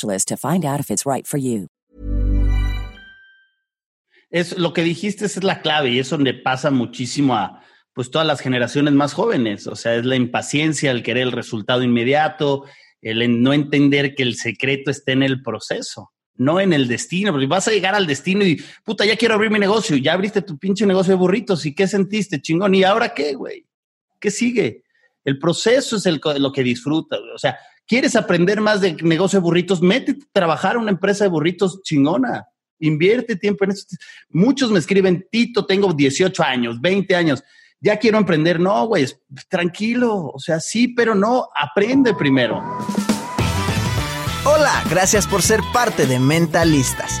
to find out if it's right for you. Es lo que dijiste es la clave y es donde pasa muchísimo a pues todas las generaciones más jóvenes, o sea, es la impaciencia, el querer el resultado inmediato, el no entender que el secreto está en el proceso, no en el destino, porque vas a llegar al destino y puta, ya quiero abrir mi negocio, ya abriste tu pinche negocio de burritos y qué sentiste, chingón, y ahora qué, güey? ¿Qué sigue? El proceso es el, lo que disfrutas, o sea, ¿Quieres aprender más de negocio de burritos? Métete a trabajar en una empresa de burritos chingona. Invierte tiempo en eso. Muchos me escriben, Tito, tengo 18 años, 20 años. Ya quiero emprender. No, güey, tranquilo. O sea, sí, pero no. Aprende primero. Hola, gracias por ser parte de Mentalistas.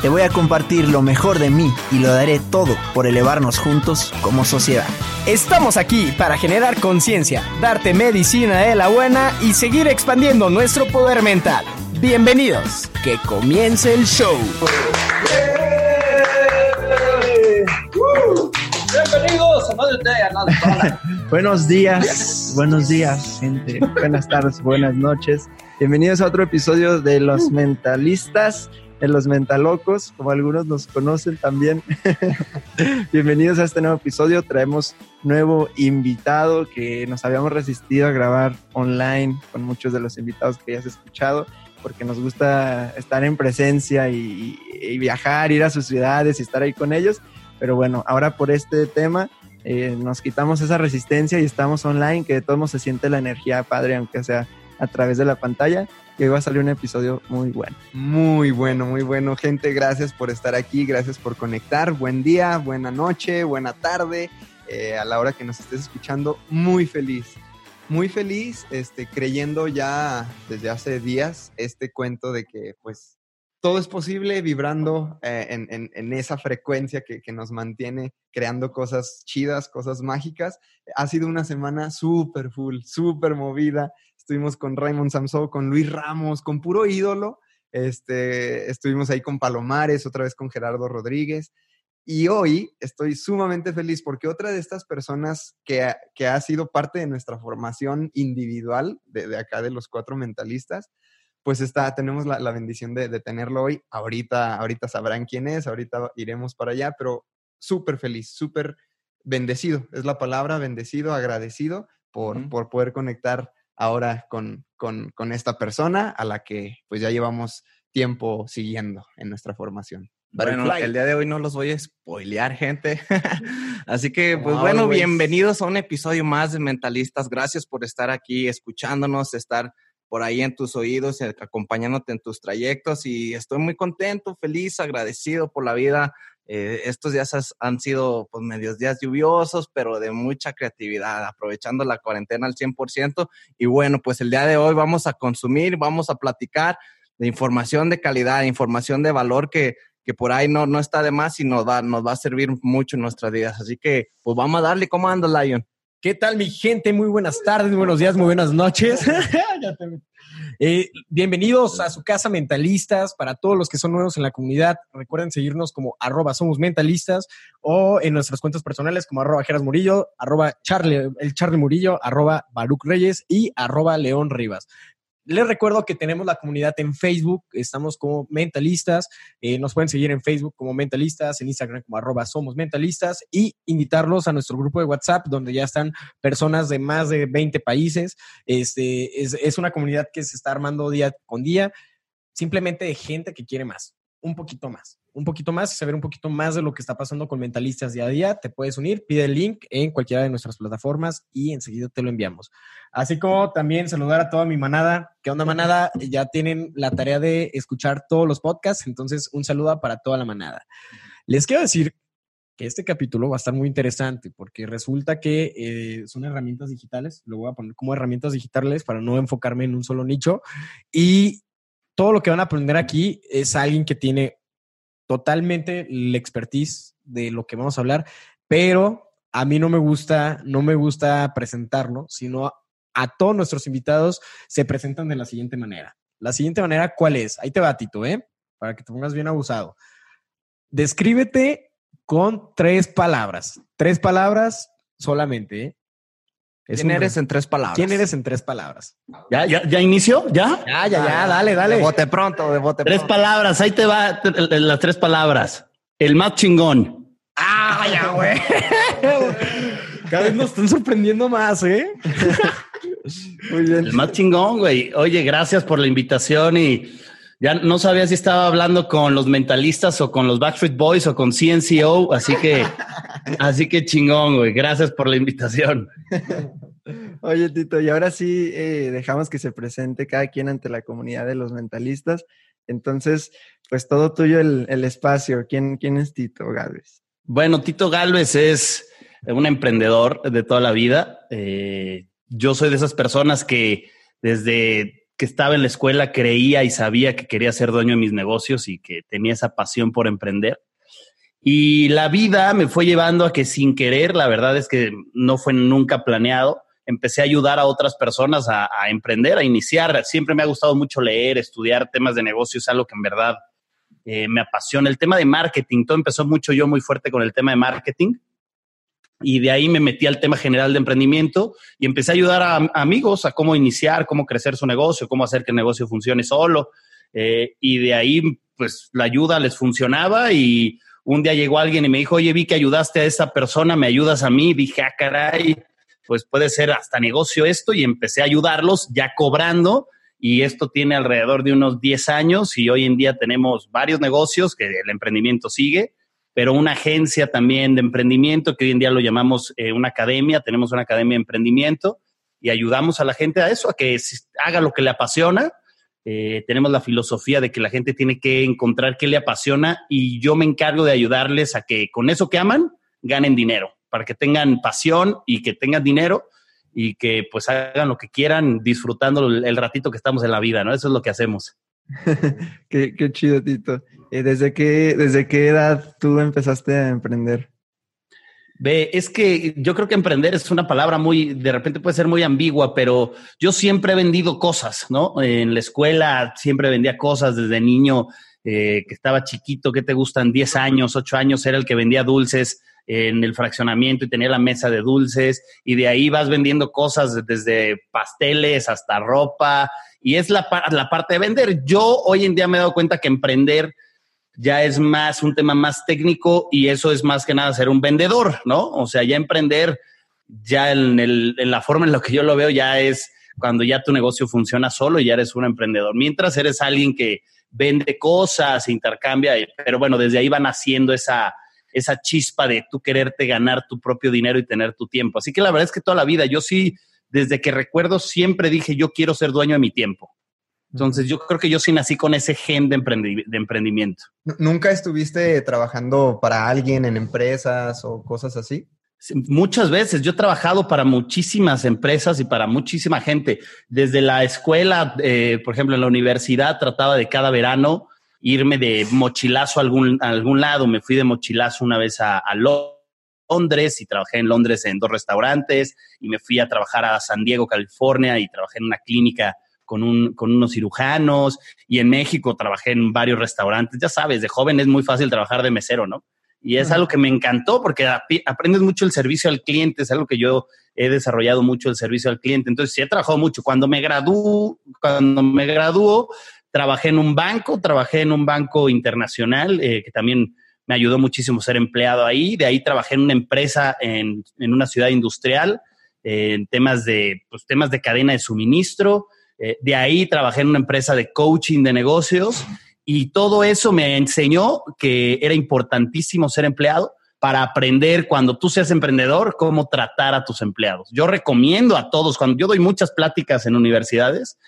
Te voy a compartir lo mejor de mí y lo daré todo por elevarnos juntos como sociedad. Estamos aquí para generar conciencia, darte medicina de la buena y seguir expandiendo nuestro poder mental. Bienvenidos, que comience el show. Bienvenidos a Buenos días, buenos días, gente. Buenas tardes, buenas noches. Bienvenidos a otro episodio de Los Mentalistas en Los Mentalocos, como algunos nos conocen también. Bienvenidos a este nuevo episodio. Traemos nuevo invitado que nos habíamos resistido a grabar online con muchos de los invitados que ya has escuchado, porque nos gusta estar en presencia y, viajar, ir a sus ciudades y estar ahí con ellos. Pero bueno, ahora por este tema eh, nos quitamos esa resistencia y estamos online, que de todos modos se siente la energía padre, aunque sea a través de la pantalla que va a salir un episodio muy bueno. Muy bueno, muy bueno. Gente, gracias por estar aquí, gracias por conectar. Buen día, buena noche, buena tarde. Eh, a la hora que nos estés escuchando, muy feliz. Muy feliz, este, creyendo ya desde hace días este cuento de que pues todo es posible vibrando eh, en, esa frecuencia que, que, nos mantiene creando cosas chidas, cosas mágicas. Ha sido una semana súper full, súper movida estuvimos con Raymond Samso, con Luis Ramos, con puro ídolo. Este, estuvimos ahí con Palomares, otra vez con Gerardo Rodríguez. Y hoy estoy sumamente feliz porque otra de estas personas que, ha sido parte de nuestra formación individual, de, acá de los cuatro mentalistas, pues está, tenemos la, bendición de, de, tenerlo hoy. Ahorita, ahorita sabrán quién es, ahorita iremos para allá, pero súper feliz, súper bendecido, es la palabra, bendecido, agradecido por, por poder conectar ahora con, con, esta persona a la que pues ya llevamos tiempo siguiendo en nuestra formación. Bueno, el día de hoy no los voy a spoilear, gente. Así que, pues bueno, bienvenidos a un episodio más de Mentalistas. Gracias por estar aquí escuchándonos, estar por ahí en tus oídos, acompañándote en tus trayectos. Y estoy muy contento, feliz, agradecido por la vida eh, estos días han sido pues medios días lluviosos, pero de mucha creatividad, aprovechando la cuarentena al 100%. Y bueno, pues el día de hoy vamos a consumir, vamos a platicar de información de calidad, información de valor que, que por ahí no, no está de más y nos va, nos va a servir mucho en nuestras vidas. Así que, pues vamos a darle. ¿Cómo andas, Lion? ¿Qué tal, mi gente? Muy buenas tardes, muy buenos días, muy buenas noches. Eh, bienvenidos a su casa mentalistas. Para todos los que son nuevos en la comunidad, recuerden seguirnos como arroba somos mentalistas o en nuestras cuentas personales como arroba Geras Murillo, arroba Charlie, el Charlie Murillo, arroba Baruch Reyes y arroba León Rivas. Les recuerdo que tenemos la comunidad en Facebook, estamos como mentalistas, eh, nos pueden seguir en Facebook como mentalistas, en Instagram como arroba somos mentalistas y invitarlos a nuestro grupo de WhatsApp donde ya están personas de más de 20 países. Este, es, es una comunidad que se está armando día con día, simplemente de gente que quiere más, un poquito más un poquito más, saber un poquito más de lo que está pasando con mentalistas día a día, te puedes unir, pide el link en cualquiera de nuestras plataformas y enseguida te lo enviamos. Así como también saludar a toda mi manada. ¿Qué onda manada? Ya tienen la tarea de escuchar todos los podcasts, entonces un saludo para toda la manada. Les quiero decir que este capítulo va a estar muy interesante porque resulta que eh, son herramientas digitales, lo voy a poner como herramientas digitales para no enfocarme en un solo nicho y todo lo que van a aprender aquí es alguien que tiene totalmente la expertise de lo que vamos a hablar, pero a mí no me gusta, no me gusta presentarlo, sino a, todos nuestros invitados se presentan de la siguiente manera. La siguiente manera, ¿cuál es? Ahí te va, Tito, ¿eh? Para que te pongas bien abusado. Descríbete con tres palabras. Tres palabras solamente, ¿eh? ¿Quién eres en tres palabras? ¿Quién eres en tres palabras? ¿Ya, ya, ya inició? ¿Ya? Ya, ya, ya, dale, dale. De bote pronto, de bote Tres palabras, ahí te va las tres palabras. El más chingón. Ah, ya, güey. Cada vez nos están sorprendiendo más, ¿eh? Muy bien. El más chingón, güey. Oye, gracias por la invitación y ya no sabía si estaba hablando con los mentalistas o con los Backstreet Boys o con CNCO, así que, así que chingón, güey. Gracias por la invitación. Oye, Tito, y ahora sí eh, dejamos que se presente cada quien ante la comunidad de los mentalistas. Entonces, pues todo tuyo el, espacio. ¿Quién, ¿Quién es Tito Galvez? Bueno, Tito Galvez es un emprendedor de toda la vida. Eh, yo soy de esas personas que desde que estaba en la escuela creía y sabía que quería ser dueño de mis negocios y que tenía esa pasión por emprender. Y la vida me fue llevando a que sin querer, la verdad es que no fue nunca planeado, empecé a ayudar a otras personas a, emprender, a iniciar. Siempre me ha gustado mucho leer, estudiar temas de negocios, algo que en verdad eh, me apasiona. El tema de marketing, todo empezó mucho yo muy fuerte con el tema de marketing y de ahí me metí al tema general de emprendimiento y empecé a ayudar a, amigos a cómo iniciar, cómo crecer su negocio, cómo hacer que el negocio funcione solo. Eh, y de ahí, pues la ayuda les funcionaba y un día llegó alguien y me dijo, oye, vi que ayudaste a esa persona, ¿me ayudas a mí? Dije, ah, caray, pues puede ser hasta negocio esto y empecé a ayudarlos ya cobrando y esto tiene alrededor de unos 10 años y hoy en día tenemos varios negocios que el emprendimiento sigue pero una agencia también de emprendimiento, que hoy en día lo llamamos eh, una academia, tenemos una academia de emprendimiento y ayudamos a la gente a eso, a que haga lo que le apasiona. Eh, tenemos la filosofía de que la gente tiene que encontrar qué le apasiona y yo me encargo de ayudarles a que con eso que aman ganen dinero, para que tengan pasión y que tengan dinero y que pues hagan lo que quieran disfrutando el ratito que estamos en la vida, ¿no? Eso es lo que hacemos. qué, chido, Tito. Eh, ¿Desde qué, ¿Desde qué edad tú empezaste a emprender? Ve, es que yo creo que emprender es una palabra muy, de repente puede ser muy ambigua, pero yo siempre he vendido cosas, ¿no? En la escuela siempre vendía cosas desde niño, eh, que estaba chiquito, ¿qué te gustan? 10 años, 8 años, era el que vendía dulces en el fraccionamiento y tenía la mesa de dulces y de ahí vas vendiendo cosas desde pasteles hasta ropa y es la, la parte de vender. Yo hoy en día me he dado cuenta que emprender ya es más un tema más técnico y eso es más que nada ser un vendedor, ¿no? O sea, ya emprender, ya en, el, en la forma en la que yo lo veo, ya es cuando ya tu negocio funciona solo y ya eres un emprendedor. Mientras eres alguien que vende cosas, intercambia, pero bueno, desde ahí van haciendo esa, esa chispa de tú quererte ganar tu propio dinero y tener tu tiempo. Así que la verdad es que toda la vida, yo sí, desde que recuerdo, siempre dije, yo quiero ser dueño de mi tiempo. Entonces yo creo que yo sí nací con ese gen de, de emprendimiento. ¿Nunca estuviste trabajando para alguien en empresas o cosas así? Muchas veces. Yo he trabajado para muchísimas empresas y para muchísima gente. Desde la escuela, eh, por ejemplo, en la universidad, trataba de cada verano irme de mochilazo a algún, algún lado. Me fui de mochilazo una vez a, a Londres y trabajé en Londres en dos restaurantes y me fui a trabajar a San Diego, California y trabajé en una clínica con, un, con unos cirujanos y en México trabajé en varios restaurantes. Ya sabes, de joven es muy fácil trabajar de mesero, ¿no? Y es algo que me encantó porque aprendes mucho el servicio al cliente, es algo que yo he desarrollado mucho el servicio al cliente. Entonces, sí he trabajado mucho. Cuando me graduó, cuando me graduó, trabajé en un banco, trabajé en un banco internacional eh, que también me ayudó muchísimo ser empleado ahí. De ahí trabajé en una empresa en, en una ciudad industrial en temas de, pues, temas de cadena de suministro. Eh, de ahí trabajé en una empresa de coaching de negocios y todo eso me enseñó que era importantísimo ser empleado para aprender cuando tú seas emprendedor cómo tratar a tus empleados. Yo recomiendo a todos, cuando yo doy muchas pláticas en universidades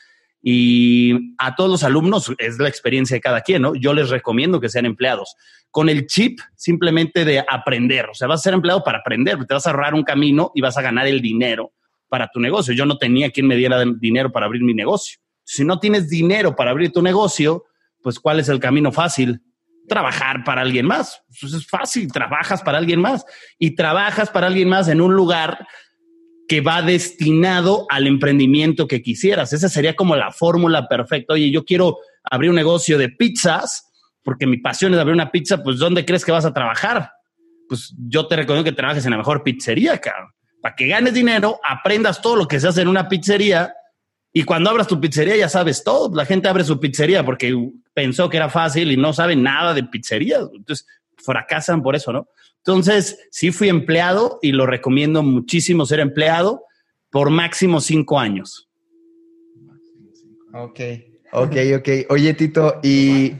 y a todos los alumnos, es la experiencia de cada quien, ¿no? Yo les recomiendo que sean empleados con el chip simplemente de aprender. O sea, vas a ser empleado para aprender, te vas a ahorrar un camino y vas a ganar el dinero para tu negocio. Yo no tenía quien me diera dinero para abrir mi negocio. Si no tienes dinero para abrir tu negocio, pues ¿cuál es el camino fácil? Trabajar para alguien más. Pues es fácil, trabajas para alguien más y trabajas para alguien más en un lugar que va destinado al emprendimiento que quisieras. Esa sería como la fórmula perfecta. Oye, yo quiero abrir un negocio de pizzas porque mi pasión es abrir una pizza, pues ¿dónde crees que vas a trabajar? Pues yo te recomiendo que trabajes en la mejor pizzería, cabrón. Para que ganes dinero, aprendas todo lo que se hace en una pizzería y cuando abras tu pizzería ya sabes todo. La gente abre su pizzería porque pensó que era fácil y no sabe nada de pizzería. Entonces fracasan por eso, ¿no? Entonces sí fui empleado y lo recomiendo muchísimo ser empleado por máximo cinco años. Ok, ok, ok. Oye, Tito, y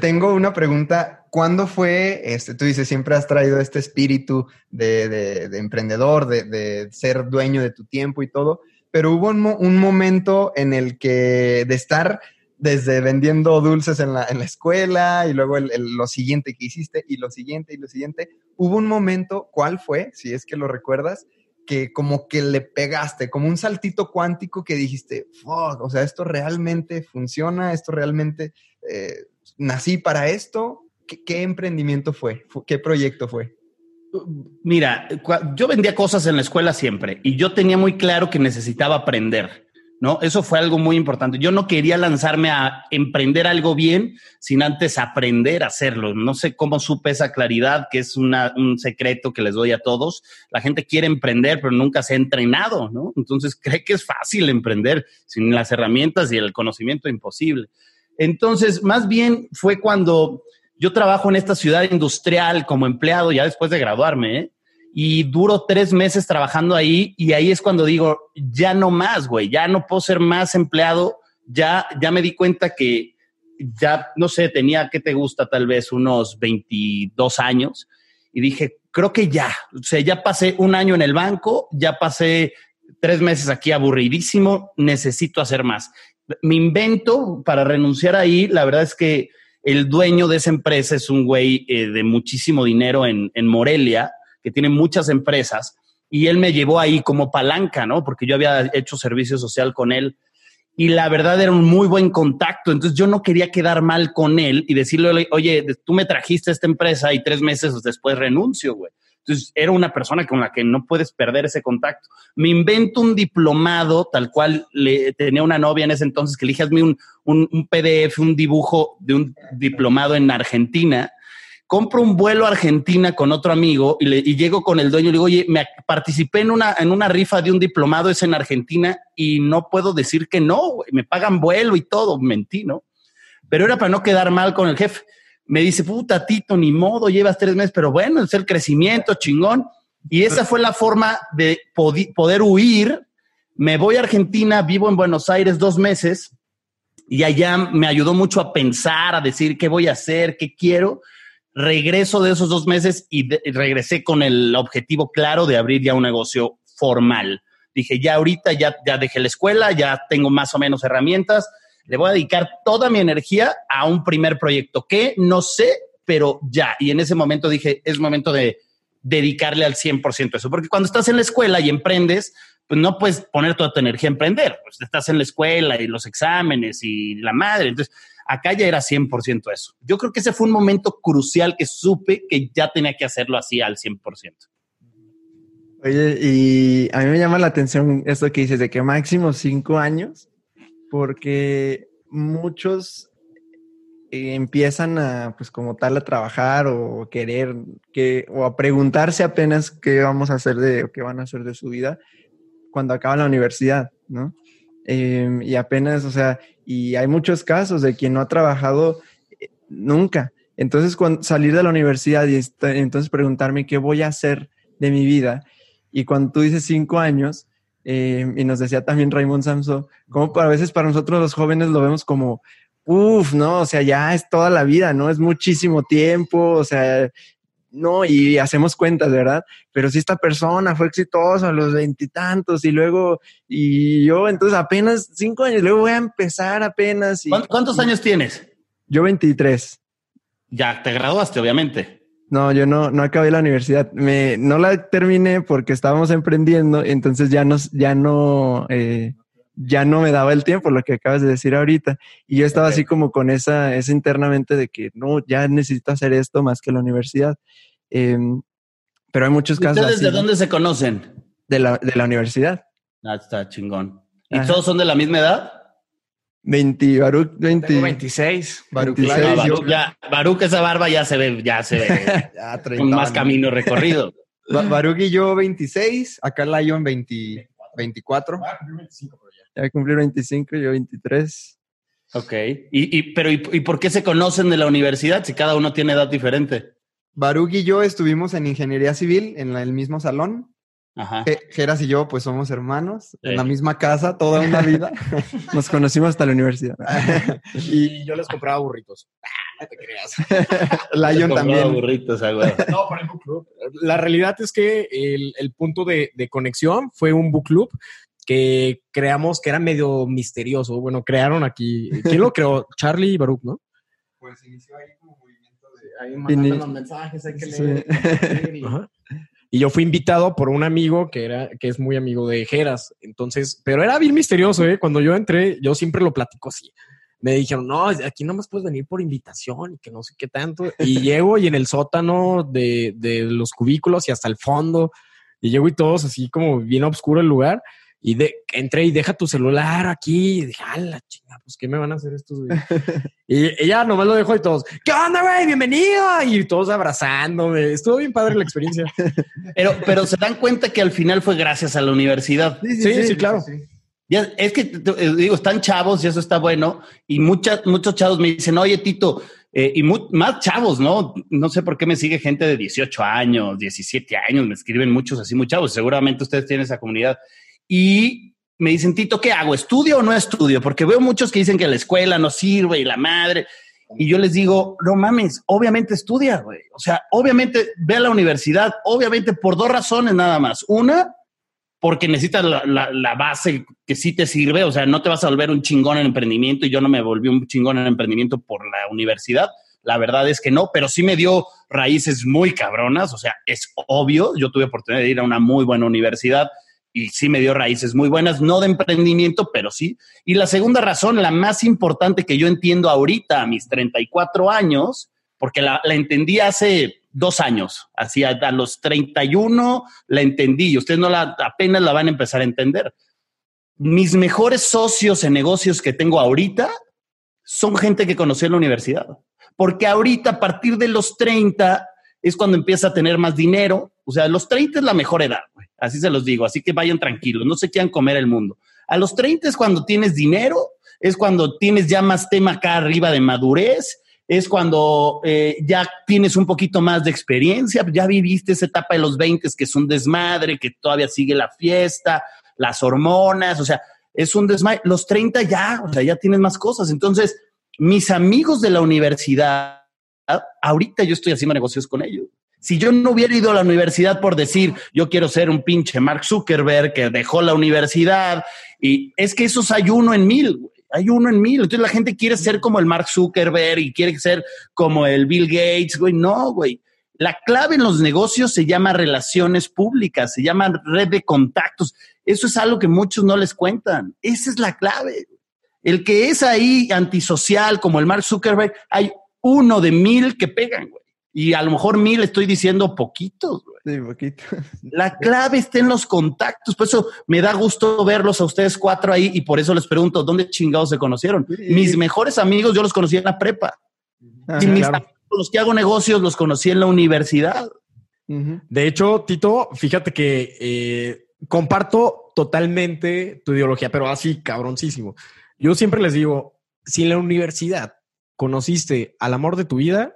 tengo una pregunta. ¿Cuándo fue, este, tú dices, siempre has traído este espíritu de, emprendedor, de, ser dueño de tu tiempo y todo? pero hubo un, momento en el que de estar desde vendiendo dulces en la, escuela y luego lo siguiente que hiciste y lo siguiente y lo siguiente, hubo un momento, ¿cuál fue? Si es que lo recuerdas, que como que le pegaste, como un saltito cuántico que dijiste, fuck, o sea, esto realmente funciona, esto realmente eh, nací para esto. ¿Qué emprendimiento fue? ¿Qué proyecto fue? Mira, yo vendía cosas en la escuela siempre y yo tenía muy claro que necesitaba aprender, ¿no? Eso fue algo muy importante. Yo no quería lanzarme a emprender algo bien sin antes aprender a hacerlo. No sé cómo supe esa claridad, que es un secreto que les doy a todos. La gente quiere emprender, pero nunca se ha entrenado, ¿no? Entonces cree que es fácil emprender sin las herramientas y el conocimiento imposible. Entonces, más bien fue cuando yo trabajo en esta ciudad industrial como empleado ya después de graduarme, ¿eh? Y duro tres meses trabajando ahí y ahí es cuando digo, ya no más, güey, ya no puedo ser más empleado, ya, ya me di cuenta que ya, no sé, tenía, ¿qué te gusta? Tal vez unos 22 años y dije, creo que ya, o sea, ya pasé un año en el banco, ya pasé tres meses aquí aburridísimo, necesito hacer más. Mi invento para renunciar ahí, la verdad es que el dueño de esa empresa es un güey eh, de muchísimo dinero en, Morelia, que tiene muchas empresas, y él me llevó ahí como palanca, ¿no? Porque yo había hecho servicio social con él. Y la verdad era un muy buen contacto. Entonces yo no quería quedar mal con él y decirle, oye, tú me trajiste a esta empresa y tres meses después renuncio, güey. Entonces, era una persona con la que no puedes perder ese contacto. Me invento un diplomado, tal cual le tenía una novia en ese entonces que le dije, hazme un, un, PDF, un dibujo de un diplomado en Argentina. Compro un vuelo a Argentina con otro amigo y, le, y llego con el dueño y le digo, oye, me participé en una, en una rifa de un diplomado, es en Argentina y no puedo decir que no, me pagan vuelo y todo, mentí, ¿no? Pero era para no quedar mal con el jefe me dice, puta, Tito, ni modo, llevas tres meses, pero bueno, es el crecimiento, chingón. Y esa fue la forma de poder huir. Me voy a Argentina, vivo en Buenos Aires dos meses y allá me ayudó mucho a pensar, a decir qué voy a hacer, qué quiero. Regreso de esos dos meses y, regresé con el objetivo claro de abrir ya un negocio formal. Dije, ya ahorita ya, ya dejé la escuela, ya tengo más o menos herramientas, le voy a dedicar toda mi energía a un primer proyecto que no sé, pero ya. Y en ese momento dije, es momento de dedicarle al 100% eso, porque cuando estás en la escuela y emprendes, pues no puedes poner toda tu energía a emprender, pues estás en la escuela y los exámenes y la madre. Entonces, Acá ya era 100% eso. Yo creo que ese fue un momento crucial que supe que ya tenía que hacerlo así al 100%. Oye, y a mí me llama la atención esto que dices de que máximo cinco años, porque muchos eh, empiezan a, pues como tal, a trabajar o querer, que, o a preguntarse apenas qué vamos a hacer de, o qué van a hacer de su vida cuando acaba la universidad, ¿no? Em, y apenas, o sea, y hay muchos casos de quien no ha trabajado eh, nunca. Entonces, cuando salir de la universidad y entonces preguntarme qué voy a hacer de mi vida, y cuando tú dices cinco años, em, y nos decía también Raymond Samson, como a veces para nosotros los jóvenes lo vemos como, uff, no, o sea, ya es toda la vida, ¿no? Es muchísimo tiempo, o sea, no, y hacemos cuentas, ¿verdad? Pero si esta persona fue exitosa a los veintitantos y, luego, y yo entonces apenas cinco años, luego voy a empezar apenas. Y, ¿Cuántos años tienes? Yo 23. Ya, te graduaste, obviamente. No, yo no, no acabé la universidad. Me, no la terminé porque estábamos emprendiendo, entonces ya, nos, ya no... Eh, ya no me daba el tiempo, lo que acabas de decir ahorita. Y yo estaba así como con esa, esa internamente de que no, ya necesito hacer esto más que la universidad. Em, pero hay muchos casos. ¿Ustedes de dónde se conocen? De la, de la universidad. Ah, está chingón. ¿Y todos son de la misma edad? 20, Baruch, 20. 26. Baruch, 26, Baruch, ya, Baruch, esa barba ya se ve, ya se ve ya, con más camino recorrido. Baruch y yo 26, acá Lion 20, 24. Ya a cumplir 25, yo 23. Ok. ¿Y, y pero ¿y, ¿y, por qué se conocen de la universidad si cada uno tiene edad diferente? Baruch y yo estuvimos en ingeniería civil en el mismo salón. Ajá. Geras y yo, pues somos hermanos, en la misma casa toda una vida. Nos conocimos hasta la universidad. y yo les compraba burritos. No te creas. Lion también. burritos, ah. No, para el book club. La realidad es que el, el punto de, de, conexión fue un book club que creamos que era medio misterioso. Bueno, crearon aquí. ¿Quién lo creó? Charlie y Baruch, ¿no? Pues inició ahí como movimiento de. Ahí mandando los mensajes, hay que leer. Sí. Y... y... yo fui invitado por un amigo que era, que es muy amigo de Jeras. Entonces, pero era bien misterioso, ¿eh? Cuando yo entré, yo siempre lo platico así. Me dijeron, no, aquí no más puedes venir por invitación y que no sé qué tanto. Y llego y en el sótano de, de los cubículos y hasta el fondo, y llego y todos así como bien oscuro el lugar. Y de, entré y deja tu celular aquí. Y dije, a la chinga, pues, ¿qué me van a hacer estos, güey? y ella nomás lo dejó y todos, ¿qué onda, güey? Bienvenido. Y todos abrazándome. Estuvo bien padre la experiencia. pero, pero se dan cuenta que al final fue gracias a la universidad. Sí, sí, sí, sí claro. Ya, es que, digo, están chavos y eso está bueno. Y muchas, muchos chavos me dicen, oye, Tito, eh, y más chavos, ¿no? No sé por qué me sigue gente de 18 años, 17 años, me escriben muchos así, muy chavos. Seguramente ustedes tienen esa comunidad y me dicen, Tito, ¿qué hago? ¿Estudio o no estudio? Porque veo muchos que dicen que la escuela no sirve y la madre. Y yo les digo, no mames, obviamente estudia, güey. O sea, obviamente ve a la universidad, obviamente por dos razones nada más. Una, porque necesitas la, la, base que sí te sirve. O sea, no te vas a volver un chingón en emprendimiento y yo no me volví un chingón en emprendimiento por la universidad. La verdad es que no, pero sí me dio raíces muy cabronas. O sea, es obvio. Yo tuve oportunidad de ir a una muy buena universidad y sí me dio raíces muy buenas, no de emprendimiento, pero sí. Y la segunda razón, la más importante que yo entiendo ahorita a mis 34 años, porque la, entendí hace dos años, así a, a, los 31 la entendí y ustedes no la, apenas la van a empezar a entender. Mis mejores socios en negocios que tengo ahorita son gente que conocí en la universidad, porque ahorita a partir de los 30 es cuando empieza a tener más dinero, o sea, los 30 es la mejor edad, güey. Así se los digo, así que vayan tranquilos, no se quieran comer el mundo. A los 30 es cuando tienes dinero, es cuando tienes ya más tema acá arriba de madurez, es cuando eh, ya tienes un poquito más de experiencia, ya viviste esa etapa de los 20 que es un desmadre, que todavía sigue la fiesta, las hormonas, o sea, es un desmadre. Los 30 ya, o sea, ya tienes más cosas. Entonces, mis amigos de la universidad, ahorita yo estoy haciendo negocios con ellos. Si yo no hubiera ido a la universidad por decir, yo quiero ser un pinche Mark Zuckerberg que dejó la universidad, y es que esos hay uno en mil. Hay uno en mil. Entonces la gente quiere ser como el Mark Zuckerberg y quiere ser como el Bill Gates, güey. No, güey. La clave en los negocios se llama relaciones públicas, se llama red de contactos. Eso es algo que muchos no les cuentan. Esa es la clave. El que es ahí antisocial como el Mark Zuckerberg, hay uno de mil que pegan, güey. Y a lo mejor mil estoy diciendo poquitos, güey. Sí, poquito. La clave está en los contactos. Por eso me da gusto verlos a ustedes cuatro ahí y por eso les pregunto, ¿dónde chingados se conocieron? Mis mejores amigos yo los conocí en la prepa. Ah, y mis claro. amigos con los que hago negocios los conocí en la universidad. De hecho, Tito, fíjate que eh, comparto totalmente tu ideología, pero así cabroncísimo. Yo siempre les digo, si en la universidad conociste al amor de tu vida,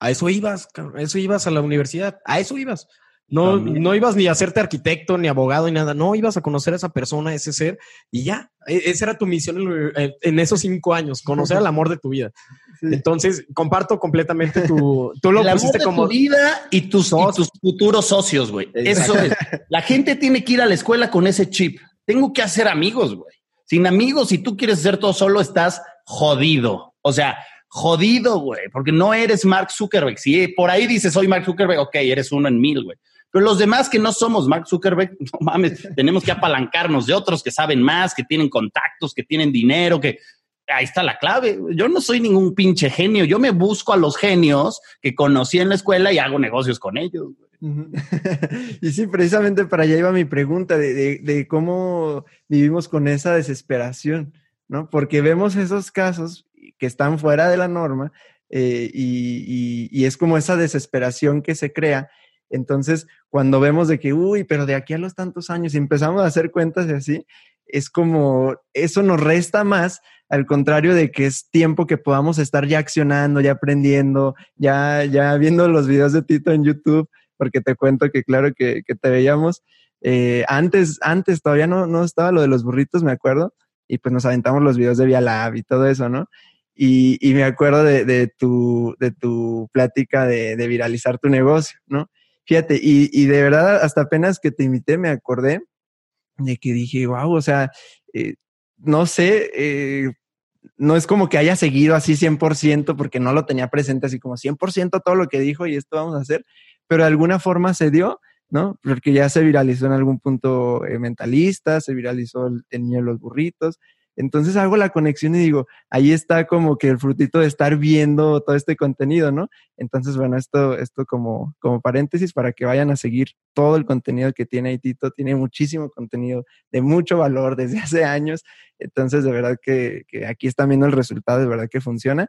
a eso ibas, cabrón, a eso ibas a la universidad, a eso ibas. No, También. no ibas ni a hacerte arquitecto, ni abogado, ni nada. No, ibas a conocer a esa persona, a ese ser, y ya. E- Esa era tu misión en, esos cinco años, conocer al amor de tu vida. Sí. Entonces, comparto completamente tu... Tú lo el amor de como... tu vida y tus, y Sos- tus futuros socios, güey. Eso es. La gente tiene que ir a la escuela con ese chip. Tengo que hacer amigos, güey. Sin amigos, si tú quieres ser todo solo, estás jodido. O sea, jodido, güey, porque no eres Mark Zuckerberg. Si por ahí dices soy Mark Zuckerberg, ok, eres uno en mil, güey. Pero los demás que no somos Mark Zuckerberg, no mames, tenemos que apalancarnos de otros que saben más, que tienen contactos, que tienen dinero, que ahí está la clave. Yo no soy ningún pinche genio. Yo me busco a los genios que conocí en la escuela y hago negocios con ellos. y sí, precisamente para allá iba mi pregunta de, de- de cómo vivimos con esa desesperación, ¿no? Porque vemos esos casos que están fuera de la norma eh, y, y- es como esa desesperación que se crea. Entonces, cuando vemos de que, uy, pero de aquí a los tantos años y empezamos a hacer cuentas y así, es como, eso nos resta más, al contrario de que es tiempo que podamos estar ya accionando, ya aprendiendo, ya, ya viendo los videos de Tito en YouTube porque te cuento que claro que, que te veíamos. eh, antes, antes todavía no, no estaba lo de los burritos, me acuerdo, y pues nos aventamos los videos de Vialab y todo eso, ¿no? Y, y me acuerdo de, de tu, de tu plática de, de viralizar tu negocio, ¿no? Fíjate, y, y de verdad, hasta apenas que te invité, me acordé de que dije, wow, o sea, eh, no sé, eh, no es como que haya seguido así 100% porque no lo tenía presente así como 100% todo lo que dijo y esto vamos a hacer, pero de alguna forma se dio, ¿no? Porque ya se viralizó en algún punto eh, mentalista, se viralizó el, el niño de los burritos. Entonces hago la conexión y digo, ahí está como que el frutito de estar viendo todo este contenido, ¿no? Entonces, bueno, esto, esto como, como paréntesis para que vayan a seguir todo el contenido que tiene ahí Tito. Tiene muchísimo contenido de mucho valor desde hace años. Entonces, de verdad que, que aquí están viendo el resultado, de verdad que funciona.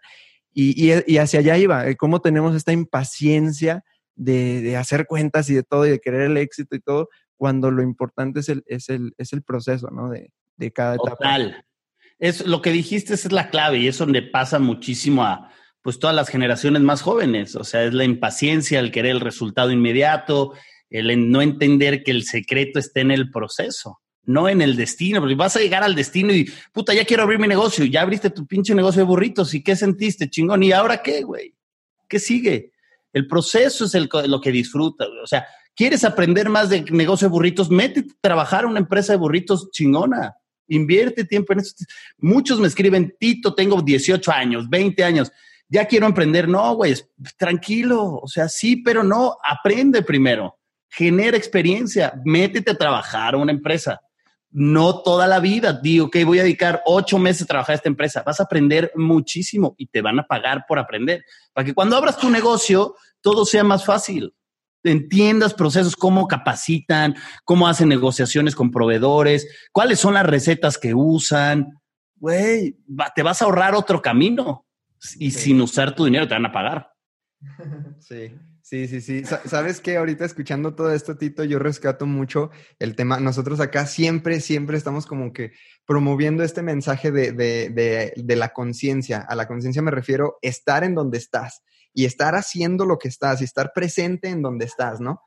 Y, y, y hacia allá iba, eh, cómo tenemos esta impaciencia de, de, hacer cuentas y de todo y de querer el éxito y todo, cuando lo importante es el, es el, es el proceso, ¿no? De, de cada etapa. Total. Es, lo que dijiste es la clave y es donde pasa muchísimo a pues todas las generaciones más jóvenes. O sea, es la impaciencia, el querer el resultado inmediato, el no entender que el secreto está en el proceso, no en el destino. Porque vas a llegar al destino y, puta, ya quiero abrir mi negocio. Ya abriste tu pinche negocio de burritos. ¿Y qué sentiste, chingón? ¿Y ahora qué, güey? ¿Qué sigue? El proceso es el, lo que disfrutas. O sea, ¿quieres aprender más de negocio de burritos? Métete a trabajar en una empresa de burritos chingona. Invierte tiempo en eso. Muchos me escriben, Tito, tengo 18 años, 20 años ya quiero emprender. No, güey, tranquilo. O sea, sí, pero no. Aprende primero. Genera experiencia. Métete a trabajar a una empresa. No toda la vida. Digo, ok, voy a dedicar ocho meses a trabajar a esta empresa. Vas a aprender muchísimo y te van a pagar por aprender. Para que cuando abras tu negocio, todo sea más fácil. Entiendas procesos, cómo capacitan, cómo hacen negociaciones con proveedores, cuáles son las recetas que usan. Güey, te vas a ahorrar otro camino y sí. sin usar tu dinero te van a pagar. Sí, sí, sí, sí. Sabes que ahorita escuchando todo esto, Tito, yo rescato mucho el tema. Nosotros acá siempre, siempre estamos como que promoviendo este mensaje de, de, de, de la conciencia. A la conciencia me refiero estar en donde estás y estar haciendo lo que estás y estar presente en donde estás, ¿no?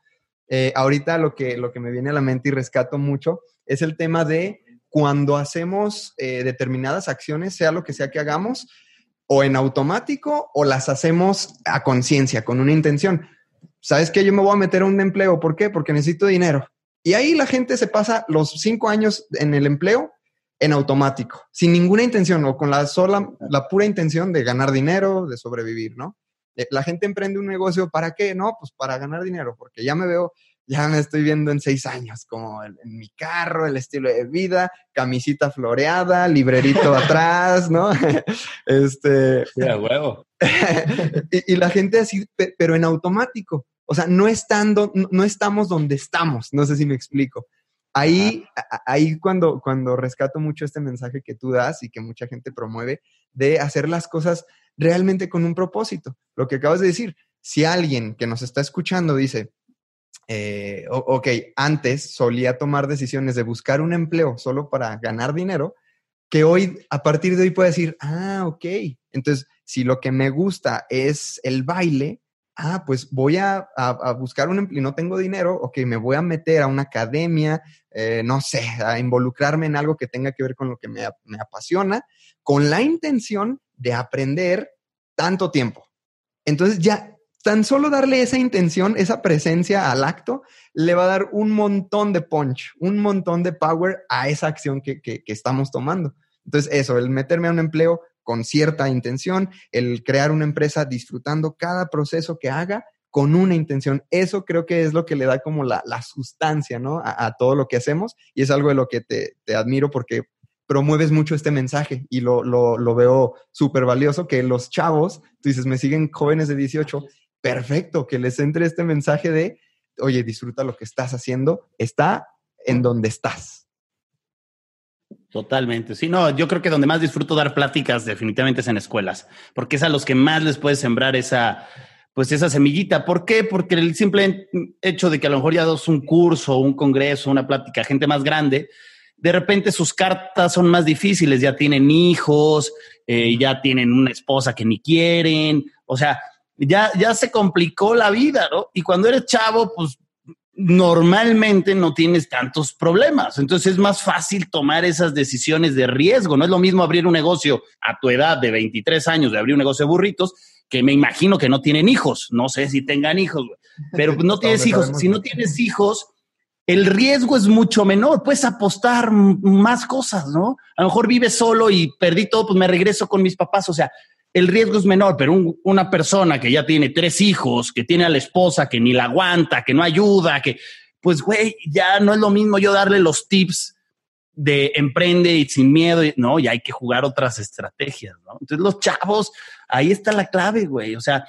Eh, ahorita lo que, lo que me viene a la mente y rescato mucho es el tema de cuando hacemos eh, determinadas acciones, sea lo que sea que hagamos, o en automático o las hacemos a conciencia, con una intención. ¿Sabes qué? Yo me voy a meter a un empleo. ¿Por qué? Porque necesito dinero. Y ahí la gente se pasa los cinco años en el empleo en automático, sin ninguna intención o con la sola, la pura intención de ganar dinero, de sobrevivir, ¿no? La gente emprende un negocio, ¿para qué? No, pues para ganar dinero, porque ya me veo ya me estoy viendo en seis años, como en, mi carro, el estilo de vida, camisita floreada, librerito atrás, ¿no? este. huevo. y, y, la gente así, pero en automático. O sea, no estando, no estamos donde estamos. No sé si me explico. Ahí, ahí cuando, cuando rescato mucho este mensaje que tú das y que mucha gente promueve de hacer las cosas realmente con un propósito. Lo que acabas de decir, si alguien que nos está escuchando dice, eh, ok, antes solía tomar decisiones de buscar un empleo solo para ganar dinero, que hoy, a partir de hoy, puede decir, ah, ok, entonces, si lo que me gusta es el baile, ah, pues voy a, buscar un empleo, no tengo dinero, ok, me voy a meter a una academia, eh, no sé, a involucrarme en algo que tenga que ver con lo que me, me apasiona, con la intención de aprender tanto tiempo. Entonces ya tan solo darle esa intención, esa presencia al acto, le va a dar un montón de punch, un montón de power a esa acción que, que, estamos tomando. Entonces, eso, el meterme a un empleo con cierta intención, el crear una empresa disfrutando cada proceso que haga con una intención. Eso creo que es lo que le da como la, la sustancia, ¿no? A, todo lo que hacemos y es algo de lo que te, te admiro porque promueves mucho este mensaje y lo, lo, lo veo súper valioso que los chavos, tú dices, me siguen jóvenes de 18, perfecto, que les entre este mensaje de, oye, disfruta lo que estás haciendo, está en donde estás. Totalmente. Sí, no, yo creo que donde más disfruto dar pláticas definitivamente es en escuelas, porque es a los que más les puedes sembrar esa, pues esa semillita. ¿Por qué? Porque el simple hecho de que a lo mejor ya das un curso, un congreso, una plática, gente más grande, de repente sus cartas son más difíciles, ya tienen hijos, eh, ya tienen una esposa que ni quieren, o sea, ya, ya se complicó la vida, ¿no? Y cuando eres chavo, pues normalmente no tienes tantos problemas. Entonces es más fácil tomar esas decisiones de riesgo. No es lo mismo abrir un negocio a tu edad de 23 años, de abrir un negocio de burritos, que me imagino que no tienen hijos. No sé si tengan hijos, pero no tienes hijos. Si no tienes hijos, el riesgo es mucho menor. Puedes apostar más cosas, ¿no? A lo mejor vives solo y perdí todo, pues me regreso con mis papás. O sea, el riesgo es menor, pero una persona que ya tiene tres hijos, que tiene a la esposa que ni la aguanta, que no ayuda, que, pues, güey, ya no es lo mismo yo darle los tips de emprende y sin miedo, no, ya hay que jugar otras estrategias, ¿no? Entonces los chavos, ahí está la clave, güey, o sea,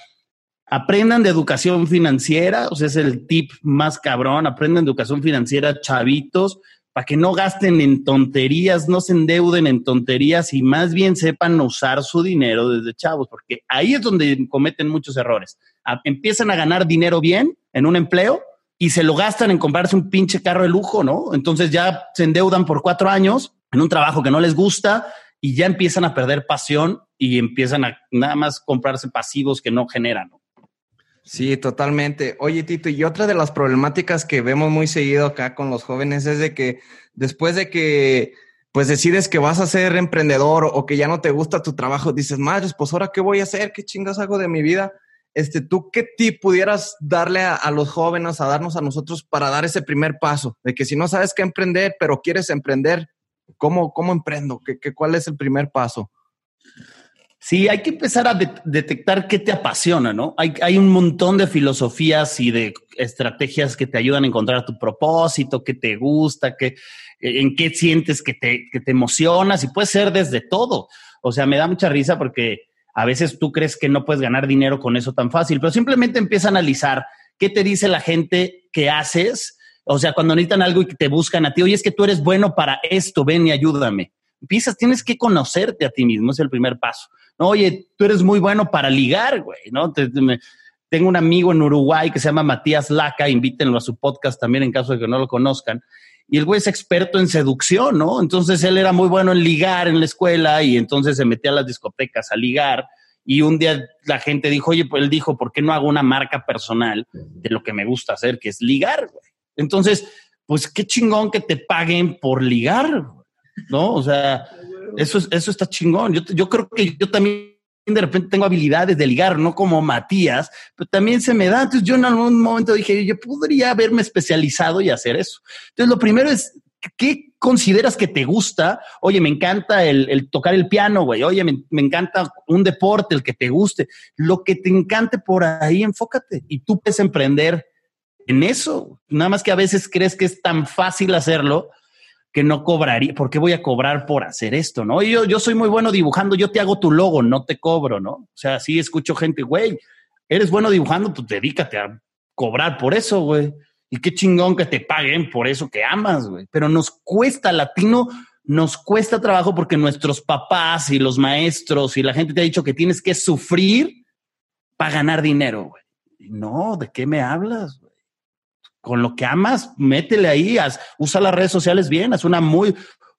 aprendan de educación financiera, o sea, es el tip más cabrón, aprendan educación financiera, chavitos, para que no gasten en tonterías, no se endeuden en tonterías y más bien sepan usar su dinero desde chavos, porque ahí es donde cometen muchos errores. empiezan a ganar dinero bien en un empleo y se lo gastan en comprarse un pinche carro de lujo, ¿no? Entonces ya se endeudan por cuatro años en un trabajo que no les gusta y ya empiezan a perder pasión y empiezan a nada más comprarse pasivos que no generan. Sí, totalmente. Oye, Tito, y otra de las problemáticas que vemos muy seguido acá con los jóvenes es de que después de que pues decides que vas a ser emprendedor o que ya no te gusta tu trabajo, dices, madres, pues ahora qué voy a hacer, qué chingas hago de mi vida. Este, ¿tú qué tip pudieras darle a, los jóvenes, a darnos a nosotros para dar ese primer paso? De que si no sabes qué emprender, pero quieres emprender, ¿cómo, cómo emprendo? ¿Qué, qué, cuál es el primer paso? Sí, hay que empezar a detectar qué te apasiona, ¿no? Hay, hay, un montón de filosofías y de estrategias que te ayudan a encontrar tu propósito, qué te gusta, qué, en qué sientes que te, que te emocionas y puede ser desde todo. O sea, me da mucha risa porque a veces tú crees que no puedes ganar dinero con eso tan fácil, pero simplemente empieza a analizar qué te dice la gente que haces. O sea, cuando necesitan algo y te buscan a ti, oye, es que tú eres bueno para esto, ven y ayúdame. Empiezas, tienes que conocerte a ti mismo, es el primer paso oye, tú eres muy bueno para ligar, güey, ¿no? tengo un amigo en Uruguay que se llama Matías Laca, invítenlo a su podcast también en caso de que no lo conozcan. Y el güey es experto en seducción, ¿no? Entonces él era muy bueno en ligar en la escuela y entonces se metía a las discotecas a ligar. Y un día la gente dijo, oye, pues él dijo, ¿por qué no hago una marca personal de lo que me gusta hacer, que es ligar, güey? Entonces, pues qué chingón que te paguen por ligar, ¿no? O sea, eso, eso está chingón. Yo, yo creo que yo también de repente tengo habilidades de ligar, no como Matías, pero también se me da. Entonces yo en algún momento dije, yo podría haberme especializado y hacer eso. Entonces lo primero es, ¿qué consideras que te gusta? Oye, me encanta el, tocar el piano, güey. Oye, me, me, encanta un deporte, el que te guste. Lo que te encante por ahí, enfócate. Y tú puedes emprender en eso. Nada más que a veces crees que es tan fácil hacerlo que no cobraría. ¿Por qué voy a cobrar por hacer esto? No, yo, yo soy muy bueno dibujando, yo te hago tu logo, no te cobro, ¿no? O sea, sí escucho gente, güey, eres bueno dibujando, pues dedícate a cobrar por eso, güey. Y qué chingón que te paguen por eso que amas, güey. Pero nos cuesta, latino, nos cuesta trabajo porque nuestros papás y los maestros y la gente te ha dicho que tienes que sufrir para ganar dinero, güey. No, ¿de qué me hablas? Con lo que amas, métele ahí, usa las redes sociales bien, haz una muy,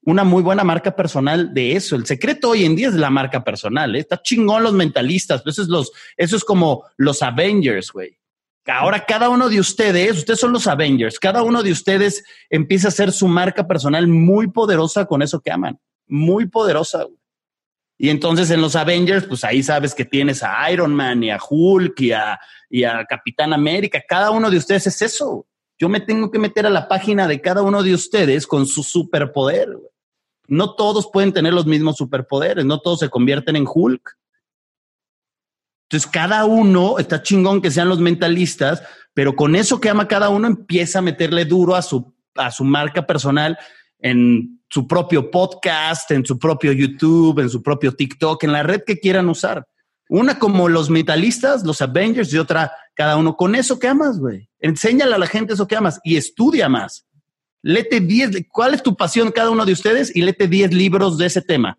una muy buena marca personal de eso. El secreto hoy en día es la marca personal. ¿eh? Está chingón los mentalistas. Eso es, los, eso es como los Avengers, güey. Ahora cada uno de ustedes, ustedes son los Avengers, cada uno de ustedes empieza a hacer su marca personal muy poderosa con eso que aman. Muy poderosa. Güey. Y entonces en los Avengers, pues ahí sabes que tienes a Iron Man y a Hulk y a, y a Capitán América. Cada uno de ustedes es eso. Yo me tengo que meter a la página de cada uno de ustedes con su superpoder. No todos pueden tener los mismos superpoderes, no todos se convierten en Hulk. Entonces, cada uno está chingón que sean los mentalistas, pero con eso que ama cada uno empieza a meterle duro a su, a su marca personal en su propio podcast, en su propio YouTube, en su propio TikTok, en la red que quieran usar. Una como los metalistas, los Avengers y otra cada uno con eso que amas, güey. Enséñale a la gente eso que amas y estudia más. Lete 10, ¿cuál es tu pasión cada uno de ustedes? Y lete 10 libros de ese tema.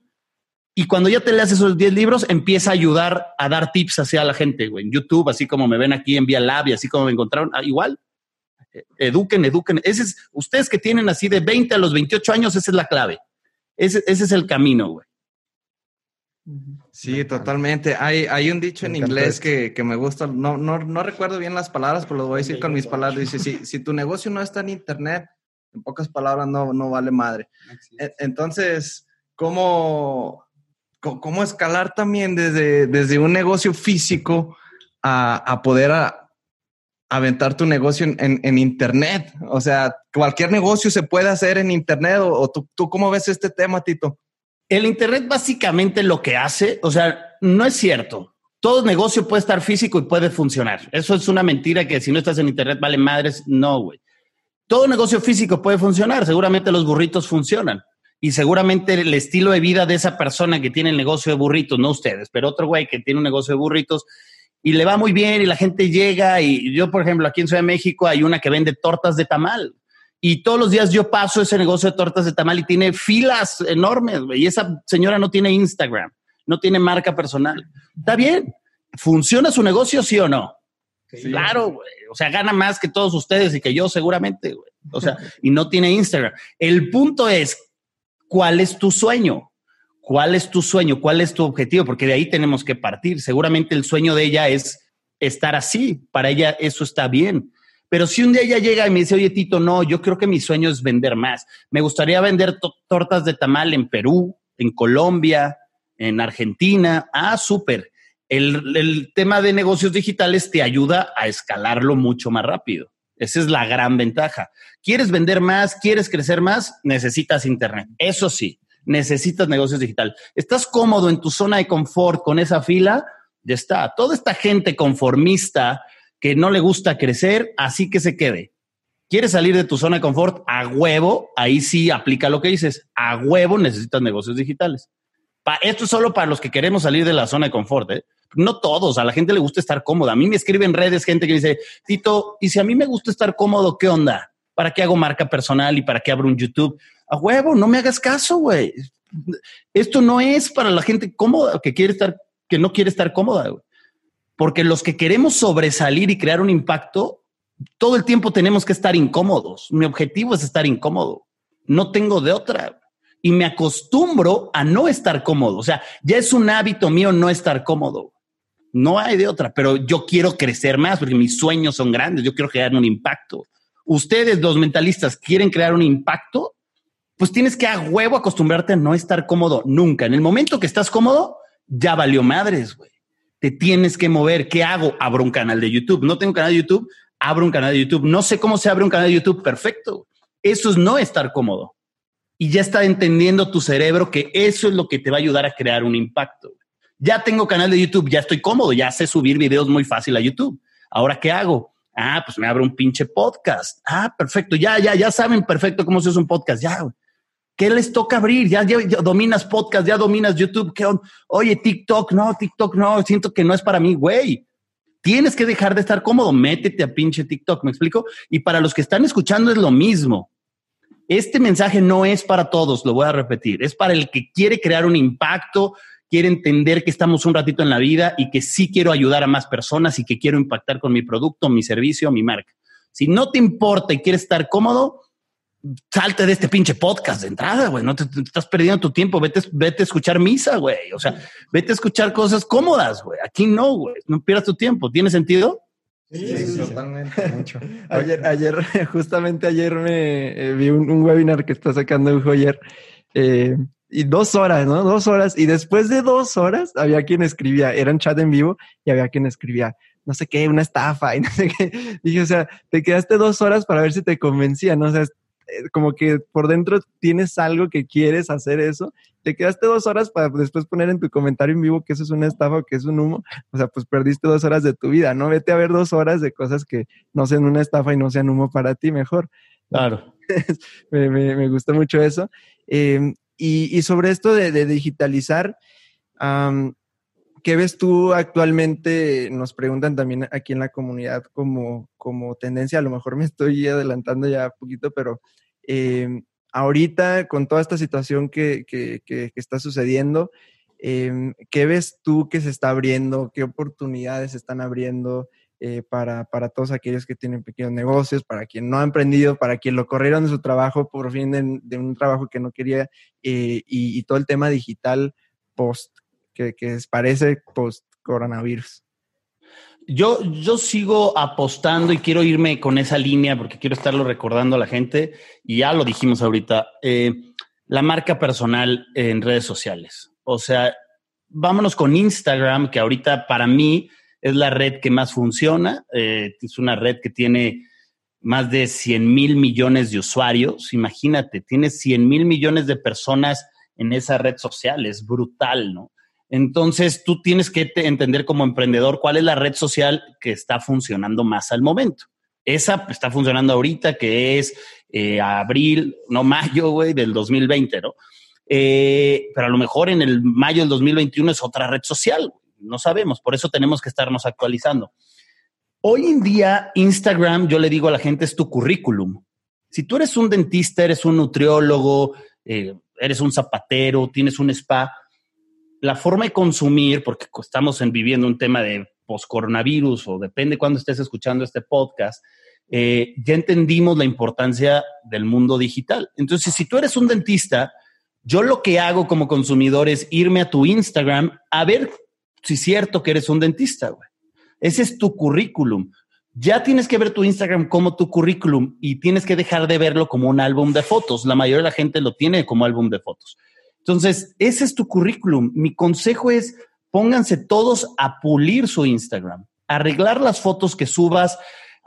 Y cuando ya te leas esos 10 libros, empieza a ayudar a dar tips hacia la gente, güey. En YouTube, así como me ven aquí en Vía Lab y así como me encontraron, ah, igual eduquen, eduquen. Ese es, ustedes que tienen así de 20 a los 28 años, esa es la clave. Ese, ese es el camino, güey. Sí, totalmente. Hay, hay un dicho en inglés que, que, me gusta, no, no, no recuerdo bien las palabras, pero lo voy a decir con mis palabras. Dice, si, si tu negocio no está en Internet, en pocas palabras, no, no vale madre. E, entonces, ¿cómo, cómo escalar también desde, desde un negocio físico a, a poder a, aventar tu negocio en, Internet. O sea, cualquier negocio se puede hacer en Internet. ¿O, tú, tú, cómo ves este tema, Tito? El Internet básicamente lo que hace, o sea, no es cierto. Todo negocio puede estar físico y puede funcionar. Eso es una mentira que si no estás en Internet vale madres. No, güey. Todo negocio físico puede funcionar. Seguramente los burritos funcionan. Y seguramente el estilo de vida de esa persona que tiene el negocio de burritos, no ustedes, pero otro güey que tiene un negocio de burritos, y le va muy bien y la gente llega y yo, por ejemplo, aquí en Ciudad de México hay una que vende tortas de tamal y todos los días yo paso ese negocio de tortas de tamal y tiene filas enormes y esa señora no tiene Instagram, no tiene marca personal. Está bien, ¿funciona su negocio sí o no? Claro, güey. O sea, gana más que todos ustedes y que yo seguramente, güey. O sea, y no tiene Instagram. El punto es, ¿cuál es tu sueño? ¿Cuál es tu sueño? ¿Cuál es tu objetivo? Porque de ahí tenemos que partir. Seguramente el sueño de ella es estar así. Para ella eso está bien. Pero si un día ella llega y me dice, oye, Tito, no, yo creo que mi sueño es vender más. Me gustaría vender tortas de tamal en Perú, en Colombia, en Argentina. Ah, súper. El, el, tema de negocios digitales te ayuda a escalarlo mucho más rápido. Esa es la gran ventaja. ¿Quieres vender más? ¿Quieres crecer más? Necesitas Internet. Eso sí necesitas negocios digital. ¿Estás cómodo en tu zona de confort con esa fila? Ya está. Toda esta gente conformista que no le gusta crecer, así que se quede. ¿Quieres salir de tu zona de confort? A huevo, ahí sí aplica lo que dices. A huevo necesitas negocios digitales. esto es solo para los que queremos salir de la zona de confort. ¿eh? No todos, a la gente le gusta estar cómoda. A mí me escriben redes gente que dice, Tito, ¿y si a mí me gusta estar cómodo, qué onda? ¿Para qué hago marca personal y para qué abro un YouTube? a huevo, no me hagas caso, güey. Esto no es para la gente cómoda, que quiere estar, que no quiere estar cómoda, güey. Porque los que queremos sobresalir y crear un impacto, todo el tiempo tenemos que estar incómodos. Mi objetivo es estar incómodo. No tengo de otra. Y me acostumbro a no estar cómodo. O sea, ya es un hábito mío no estar cómodo. No hay de otra, pero yo quiero crecer más porque mis sueños son grandes. Yo quiero crear un impacto. Ustedes, los mentalistas, quieren crear un impacto pues tienes que a huevo acostumbrarte a no estar cómodo nunca. En el momento que estás cómodo, ya valió madres, güey. Te tienes que mover. ¿Qué hago? Abro un canal de YouTube. No tengo canal de YouTube, abro un canal de YouTube. No sé cómo se abre un canal de YouTube. Perfecto. Eso es no estar cómodo. Y ya está entendiendo tu cerebro que eso es lo que te va a ayudar a crear un impacto. Ya tengo canal de YouTube, ya estoy cómodo, ya sé subir videos muy fácil a YouTube. Ahora, ¿qué hago? Ah, pues me abro un pinche podcast. Ah, perfecto. Ya, ya, ya saben perfecto cómo se usa un podcast. Ya, ¿Qué les toca abrir? Ya, dominas podcast, ya dominas YouTube. ¿Qué Oye, TikTok, no, TikTok, no, siento que no es para mí, güey. Tienes que dejar de estar cómodo, métete a pinche TikTok, ¿me explico? Y para los que están escuchando es lo mismo. Este mensaje no es para todos, lo voy a repetir, es para el que quiere crear un impacto, quiere entender que estamos un ratito en la vida y que sí quiero ayudar a más personas y que quiero impactar con mi producto, mi servicio, mi marca. Si no te importa y quieres estar cómodo, salte de este pinche podcast de entrada, güey. No te, estás perdiendo tu tiempo. Vete, vete a escuchar misa, güey. O sea, vete a escuchar cosas cómodas, güey. Aquí no, güey. No pierdas tu tiempo. ¿Tiene sentido? Sí, totalmente, mucho. ayer, ayer, justamente ayer me eh, vi un, webinar que está sacando el Joyer. Eh, y dos horas, ¿no? Dos horas. Y después de dos horas había quien escribía, era un chat en vivo y había quien escribía, no sé qué, una estafa y no sé qué. Dije, o sea, te quedaste dos horas para ver si te convencía, ¿no? O sea, como que por dentro tienes algo que quieres hacer eso, te quedaste dos horas para después poner en tu comentario en vivo que eso es una estafa o que es un humo, o sea, pues perdiste dos horas de tu vida, ¿no? Vete a ver dos horas de cosas que no sean una estafa y no sean humo para ti, mejor. Claro. me, me, me, gusta mucho eso. Em, y, y, sobre esto de, de digitalizar, ¿qué ves tú actualmente? Nos preguntan también aquí en la comunidad como, como tendencia, a lo mejor me estoy adelantando ya un poquito, pero eh, ahorita con toda esta situación que, está sucediendo, eh, ¿qué ves tú que se está abriendo? ¿Qué oportunidades se están abriendo eh, para, todos aquellos que tienen pequeños negocios, para quien no ha emprendido, para quien lo corrieron de su trabajo por fin de, un trabajo que no quería y, todo el tema digital post, que, parece post coronavirus? Yo, yo sigo apostando y quiero irme con esa línea porque quiero estarlo recordando a la gente y ya lo dijimos ahorita, eh, la marca personal en redes sociales. O sea, vámonos con Instagram, que ahorita para mí es la red que más funciona. Eh, es una red que tiene más de 100 mil millones de usuarios. Imagínate, tiene 100 mil millones de personas en esa red social. Es brutal, ¿no? Entonces, tú tienes que entender como emprendedor cuál es la red social que está funcionando más al momento. Esa está funcionando ahorita, que es eh, abril, no mayo, güey, del 2020, ¿no? Eh, pero a lo mejor en el mayo del 2021 es otra red social, no sabemos, por eso tenemos que estarnos actualizando. Hoy en día, Instagram, yo le digo a la gente, es tu currículum. Si tú eres un dentista, eres un nutriólogo, eh, eres un zapatero, tienes un spa, la forma de consumir, porque estamos en, viviendo un tema de post-coronavirus o depende cuando estés escuchando este podcast, eh, ya entendimos la importancia del mundo digital. Entonces, si tú eres un dentista, yo lo que hago como consumidor es irme a tu Instagram a ver si es cierto que eres un dentista, güey. Ese es tu currículum. Ya tienes que ver tu Instagram como tu currículum y tienes que dejar de verlo como un álbum de fotos. La mayoría de la gente lo tiene como álbum de fotos. Entonces, ese es tu currículum. Mi consejo es pónganse todos a pulir su Instagram, arreglar las fotos que subas,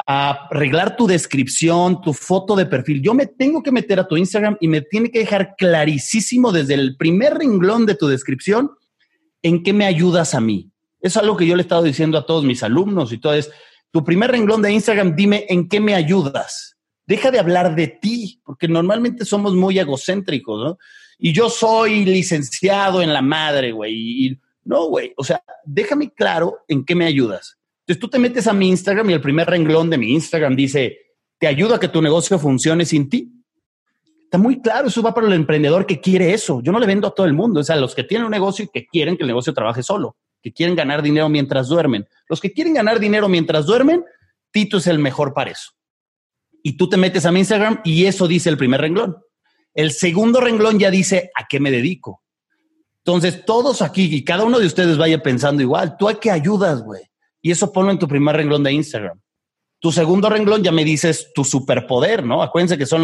a arreglar tu descripción, tu foto de perfil. Yo me tengo que meter a tu Instagram y me tiene que dejar clarísimo desde el primer renglón de tu descripción en qué me ayudas a mí. Es algo que yo le he estado diciendo a todos mis alumnos y todo es, tu primer renglón de Instagram, dime en qué me ayudas. Deja de hablar de ti, porque normalmente somos muy egocéntricos, ¿no? Y yo soy licenciado en la madre, güey. Y, no, güey, o sea, déjame claro en qué me ayudas. Entonces tú te metes a mi Instagram y el primer renglón de mi Instagram dice, te ayuda a que tu negocio funcione sin ti. Está muy claro, eso va para el emprendedor que quiere eso. Yo no le vendo a todo el mundo, o sea, los que tienen un negocio y que quieren que el negocio trabaje solo, que quieren ganar dinero mientras duermen. Los que quieren ganar dinero mientras duermen, Tito es el mejor para eso. Y tú te metes a mi Instagram y eso dice el primer renglón. El segundo renglón ya dice a qué me dedico. Entonces, todos aquí y cada uno de ustedes vaya pensando igual, tú a qué ayudas, güey. Y eso ponlo en tu primer renglón de Instagram. Tu segundo renglón ya me dices tu superpoder, ¿no? Acuérdense que son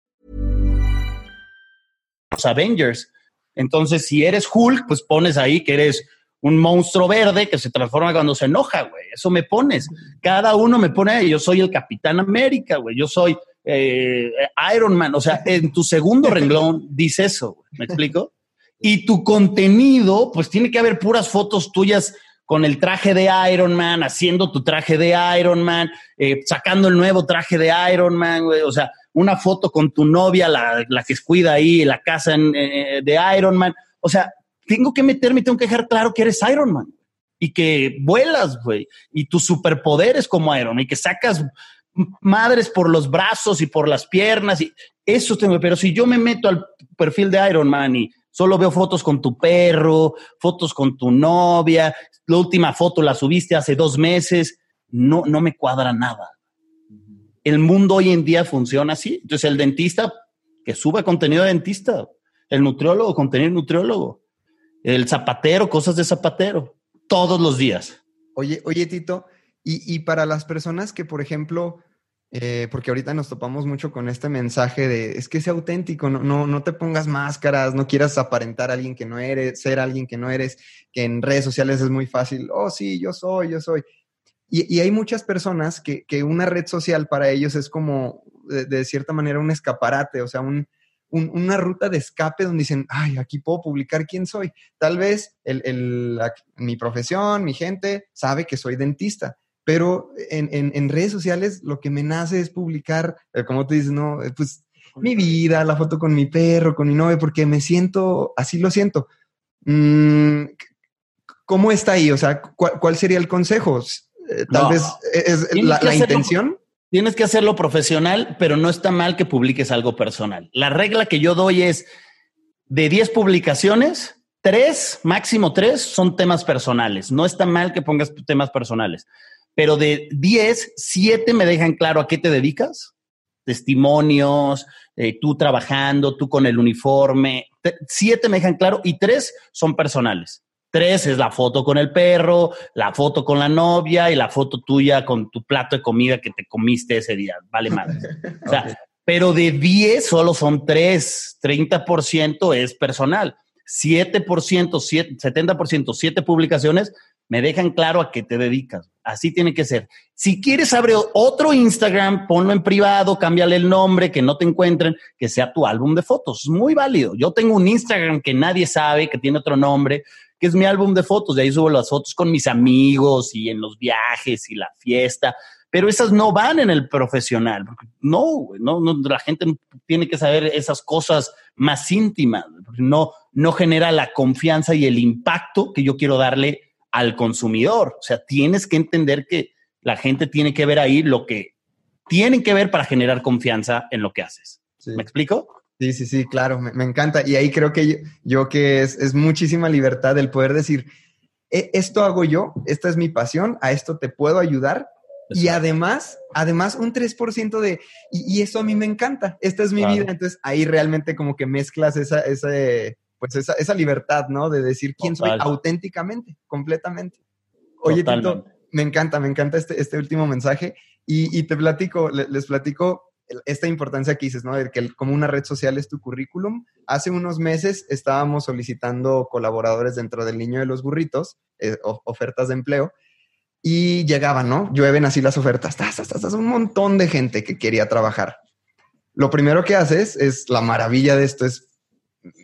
Avengers. Entonces, si eres Hulk, pues pones ahí que eres un monstruo verde que se transforma cuando se enoja, güey. Eso me pones. Cada uno me pone, yo soy el Capitán América, güey. Yo soy eh, Iron Man. O sea, en tu segundo renglón dice eso, güey. ¿me explico? Y tu contenido, pues tiene que haber puras fotos tuyas con el traje de Iron Man, haciendo tu traje de Iron Man, eh, sacando el nuevo traje de Iron Man, güey. O sea, una foto con tu novia, la, la que cuida ahí, la casa eh, de Iron Man. O sea, tengo que meterme, tengo que dejar claro que eres Iron Man y que vuelas, güey, y tus superpoderes como Iron Man y que sacas madres por los brazos y por las piernas y eso tengo, pero si yo me meto al perfil de Iron Man y solo veo fotos con tu perro, fotos con tu novia, la última foto la subiste hace dos meses, no, no me cuadra nada. El mundo hoy en día funciona así. Entonces el dentista que sube contenido de dentista, el nutriólogo contenido nutriólogo, el zapatero, cosas de zapatero, todos los días. Oye, oye, Tito, y, y para las personas que, por ejemplo, eh, porque ahorita nos topamos mucho con este mensaje de es que sea auténtico, no, no, no te pongas máscaras, no quieras aparentar a alguien que no eres, ser alguien que no eres, que en redes sociales es muy fácil, oh sí, yo soy, yo soy. Y, y hay muchas personas que, que, una red social para ellos es como, de, de cierta manera, un escaparate, o sea, un, un, una ruta de escape donde dicen, ay, aquí puedo publicar quién soy. Tal vez el, el, la, mi profesión, mi gente, sabe que soy dentista, pero en, en, en, redes sociales lo que me nace es publicar, eh, como te dices, no, eh, pues mi vida, la foto con mi perro, con mi novia, porque me siento, así lo siento. Mm, ¿Cómo está ahí? O sea, ¿cuál, cuál sería el consejo? Eh, tal no. vez es la, la intención. Tienes que hacerlo profesional, pero no está mal que publiques algo personal. La regla que yo doy es de 10 publicaciones, tres, máximo tres, son temas personales. No está mal que pongas temas personales, pero de 10, 7 me dejan claro a qué te dedicas. Testimonios, eh, tú trabajando, tú con el uniforme. Siete me dejan claro y tres son personales. Tres es la foto con el perro, la foto con la novia y la foto tuya con tu plato de comida que te comiste ese día. Vale madre. O sea, okay. pero de 10 solo son tres. 30% es personal. 7%, 7, 70%, 7 publicaciones me dejan claro a qué te dedicas. Así tiene que ser. Si quieres abrir otro Instagram, ponlo en privado, cámbiale el nombre, que no te encuentren, que sea tu álbum de fotos. Es muy válido. Yo tengo un Instagram que nadie sabe, que tiene otro nombre, que es mi álbum de fotos. De ahí subo las fotos con mis amigos y en los viajes y la fiesta. Pero esas no van en el profesional. No, no, no la gente tiene que saber esas cosas más íntimas. No, no genera la confianza y el impacto que yo quiero darle al consumidor. O sea, tienes que entender que la gente tiene que ver ahí lo que tienen que ver para generar confianza en lo que haces. Sí. ¿Me explico? Sí, sí, sí, claro, me, me encanta. Y ahí creo que yo, yo que es, es, muchísima libertad el poder decir, e, esto hago yo, esta es mi pasión, a esto te puedo ayudar. Exacto. Y además, además un 3% de, y, y, eso a mí me encanta, esta es mi claro. vida. Entonces ahí realmente como que mezclas esa, esa, pues esa, esa libertad, ¿no? De decir quién Total. soy auténticamente, completamente. Oye, Tito, me encanta, me encanta este, este último mensaje y, y te platico, les platico esta importancia que dices, ¿no? De que como una red social es tu currículum. Hace unos meses estábamos solicitando colaboradores dentro del Niño de los Burritos, eh, ofertas de empleo, y llegaban, ¿no? Llueven así las ofertas, tas, tas, tas, un montón de gente que quería trabajar. Lo primero que haces es la maravilla de esto, es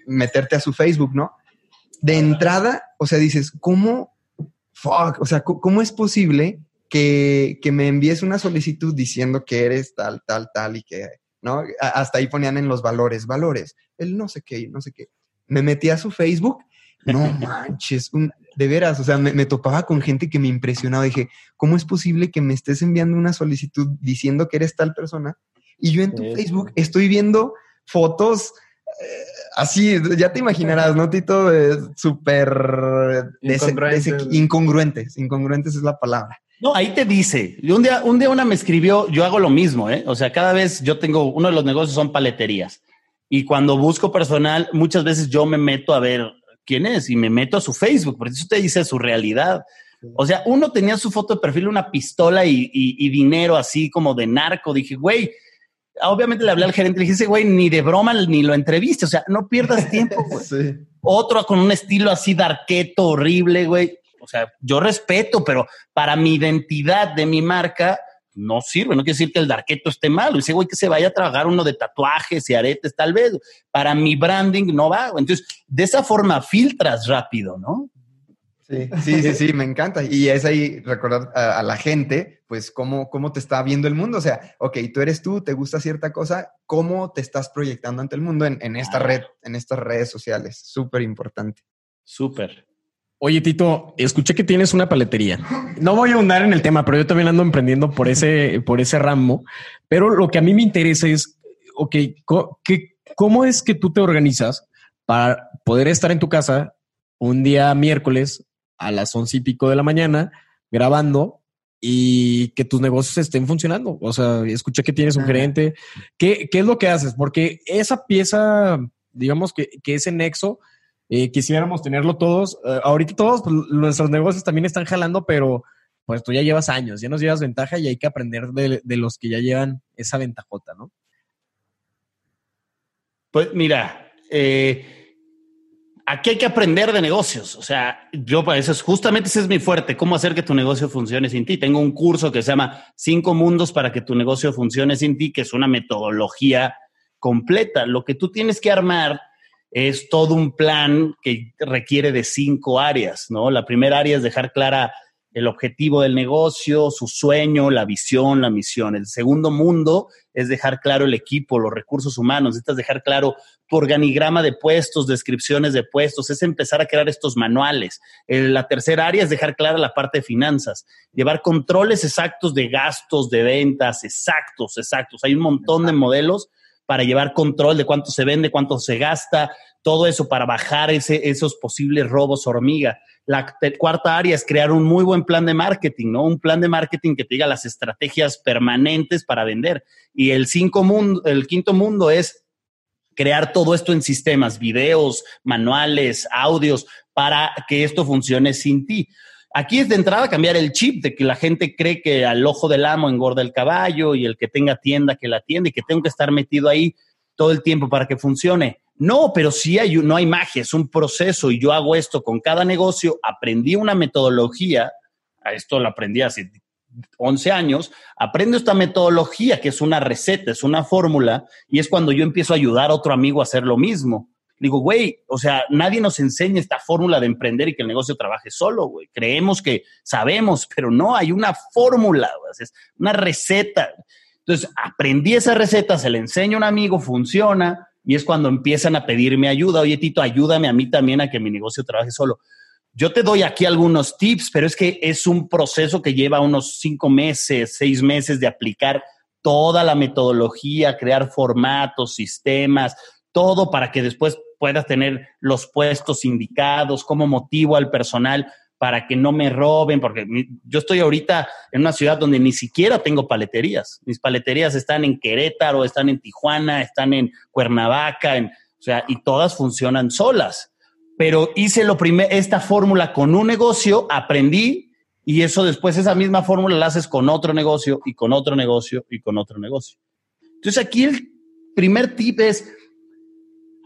meterte a su Facebook, ¿no? De entrada, o sea, dices, ¿cómo? Fuck, o sea, ¿cómo es posible que, que, me envíes una solicitud diciendo que eres tal, tal, tal y que, ¿no? Hasta ahí ponían en los valores, valores, el no sé qué, no sé qué. Me metí a su Facebook, no manches, un, de veras, o sea, me, me, topaba con gente que me impresionaba. Dije, ¿cómo es posible que me estés enviando una solicitud diciendo que eres tal persona? Y yo en tu Facebook estoy viendo fotos así, ya te imaginarás, ¿no, Tito? Súper incongruentes. incongruentes. Incongruentes es la palabra. No, ahí te dice. Un día, un día una me escribió, yo hago lo mismo, ¿eh? O sea, cada vez yo tengo, uno de los negocios son paleterías. Y cuando busco personal, muchas veces yo me meto a ver quién es y me meto a su Facebook, porque eso te dice su realidad. O sea, uno tenía su foto de perfil, una pistola y, y dinero así como de narco. Dije, güey, obviamente le hablé al gerente, le dije, güey, ni de broma ni lo entreviste, o sea, no pierdas tiempo, güey. Otro con un estilo así darqueto, horrible, güey. O sea, yo respeto, pero para mi identidad de mi marca no sirve. No quiere decir que el darqueto esté mal. Dice, güey, que se vaya a trabajar uno de tatuajes y aretes, tal vez. Para mi branding no va. Entonces, de esa forma filtras rápido, ¿no? Sí, sí, sí, sí, me encanta. Y es ahí recordar a, la gente, pues, cómo, cómo te está viendo el mundo. O sea, ok, tú eres tú, te gusta cierta cosa, ¿cómo te estás proyectando ante el mundo en, esta red, en estas redes sociales? Súper importante. Súper. Oye, Tito, escuché que tienes una paletería. No voy a ahondar en el tema, pero yo también ando emprendiendo por ese, por ese ramo. Pero lo que a mí me interesa es, ok, ¿cómo es que tú te organizas para poder estar en tu casa un día miércoles a las once y pico de la mañana grabando y que tus negocios estén funcionando. O sea, escuché que tienes un gerente. ¿Qué, ¿Qué, es lo que haces? Porque esa pieza, digamos que, que ese nexo, eh, quisiéramos tenerlo todos. Eh, ahorita todos pues, nuestros negocios también están jalando, pero pues tú ya llevas años, ya nos llevas ventaja y hay que aprender de, de los que ya llevan esa ventajota, ¿no? Pues mira, eh, aquí hay que aprender de negocios. O sea, yo para eso es justamente ese es mi fuerte, cómo hacer que tu negocio funcione sin ti. Tengo un curso que se llama Cinco Mundos para que tu negocio funcione sin ti, que es una metodología completa. Lo que tú tienes que armar es todo un plan que requiere de cinco áreas, ¿no? La primera área es dejar clara el objetivo del negocio, su sueño, la visión, la misión. El segundo mundo es dejar claro el equipo, los recursos humanos, necesitas dejar claro tu organigrama de puestos, descripciones de puestos, es empezar a crear estos manuales. la tercera área es dejar clara la parte de finanzas, llevar controles exactos de gastos, de ventas, exactos, exactos. Hay un montón de modelos para llevar control de cuánto se vende, cuánto se gasta, todo eso para bajar ese, esos posibles robos hormiga. La cuarta área es crear un muy buen plan de marketing, ¿no? Un plan de marketing que te diga las estrategias permanentes para vender. Y el, cinco mundo, el quinto mundo es crear todo esto en sistemas, videos, manuales, audios, para que esto funcione sin ti. Aquí es de entrada cambiar el chip de que la gente cree que al ojo del amo engorda el caballo y el que tenga tienda que la tienda y que tengo que estar metido ahí todo el tiempo para que funcione. No, pero sí hay, no hay magia, es un proceso y yo hago esto con cada negocio. Aprendí una metodología, esto lo aprendí hace 11 años, aprendo esta metodología que es una receta, es una fórmula y es cuando yo empiezo a ayudar a otro amigo a hacer lo mismo. Digo, güey, o sea, nadie nos enseña esta fórmula de emprender y que el negocio trabaje solo, güey. Creemos que sabemos, pero no, hay una fórmula, es una receta. Entonces, aprendí esa receta, se la enseño a un amigo, funciona, y es cuando empiezan a pedirme ayuda. Oye, Tito, ayúdame a mí también a que mi negocio trabaje solo. Yo te doy aquí algunos tips, pero es que es un proceso que lleva unos cinco meses, seis meses de aplicar toda la metodología, crear formatos, sistemas, todo para que después puedas tener los puestos indicados, cómo motivo al personal para que no me roben, porque yo estoy ahorita en una ciudad donde ni siquiera tengo paleterías. Mis paleterías están en Querétaro, están en Tijuana, están en Cuernavaca, en, o sea, y todas funcionan solas. Pero hice lo primero, esta fórmula con un negocio, aprendí y eso después esa misma fórmula la haces con otro negocio y con otro negocio y con otro negocio. Entonces aquí el primer tip es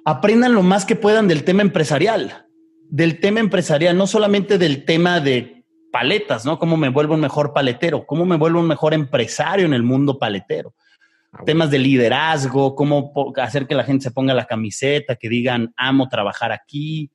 aprendan lo más que puedan del tema empresarial del tema empresarial, no solamente del tema de paletas, ¿no? Cómo me vuelvo un mejor paletero, cómo me vuelvo un mejor empresario en el mundo paletero. Ah, Temas de liderazgo, cómo hacer que la gente se ponga la camiseta, que digan, amo trabajar aquí,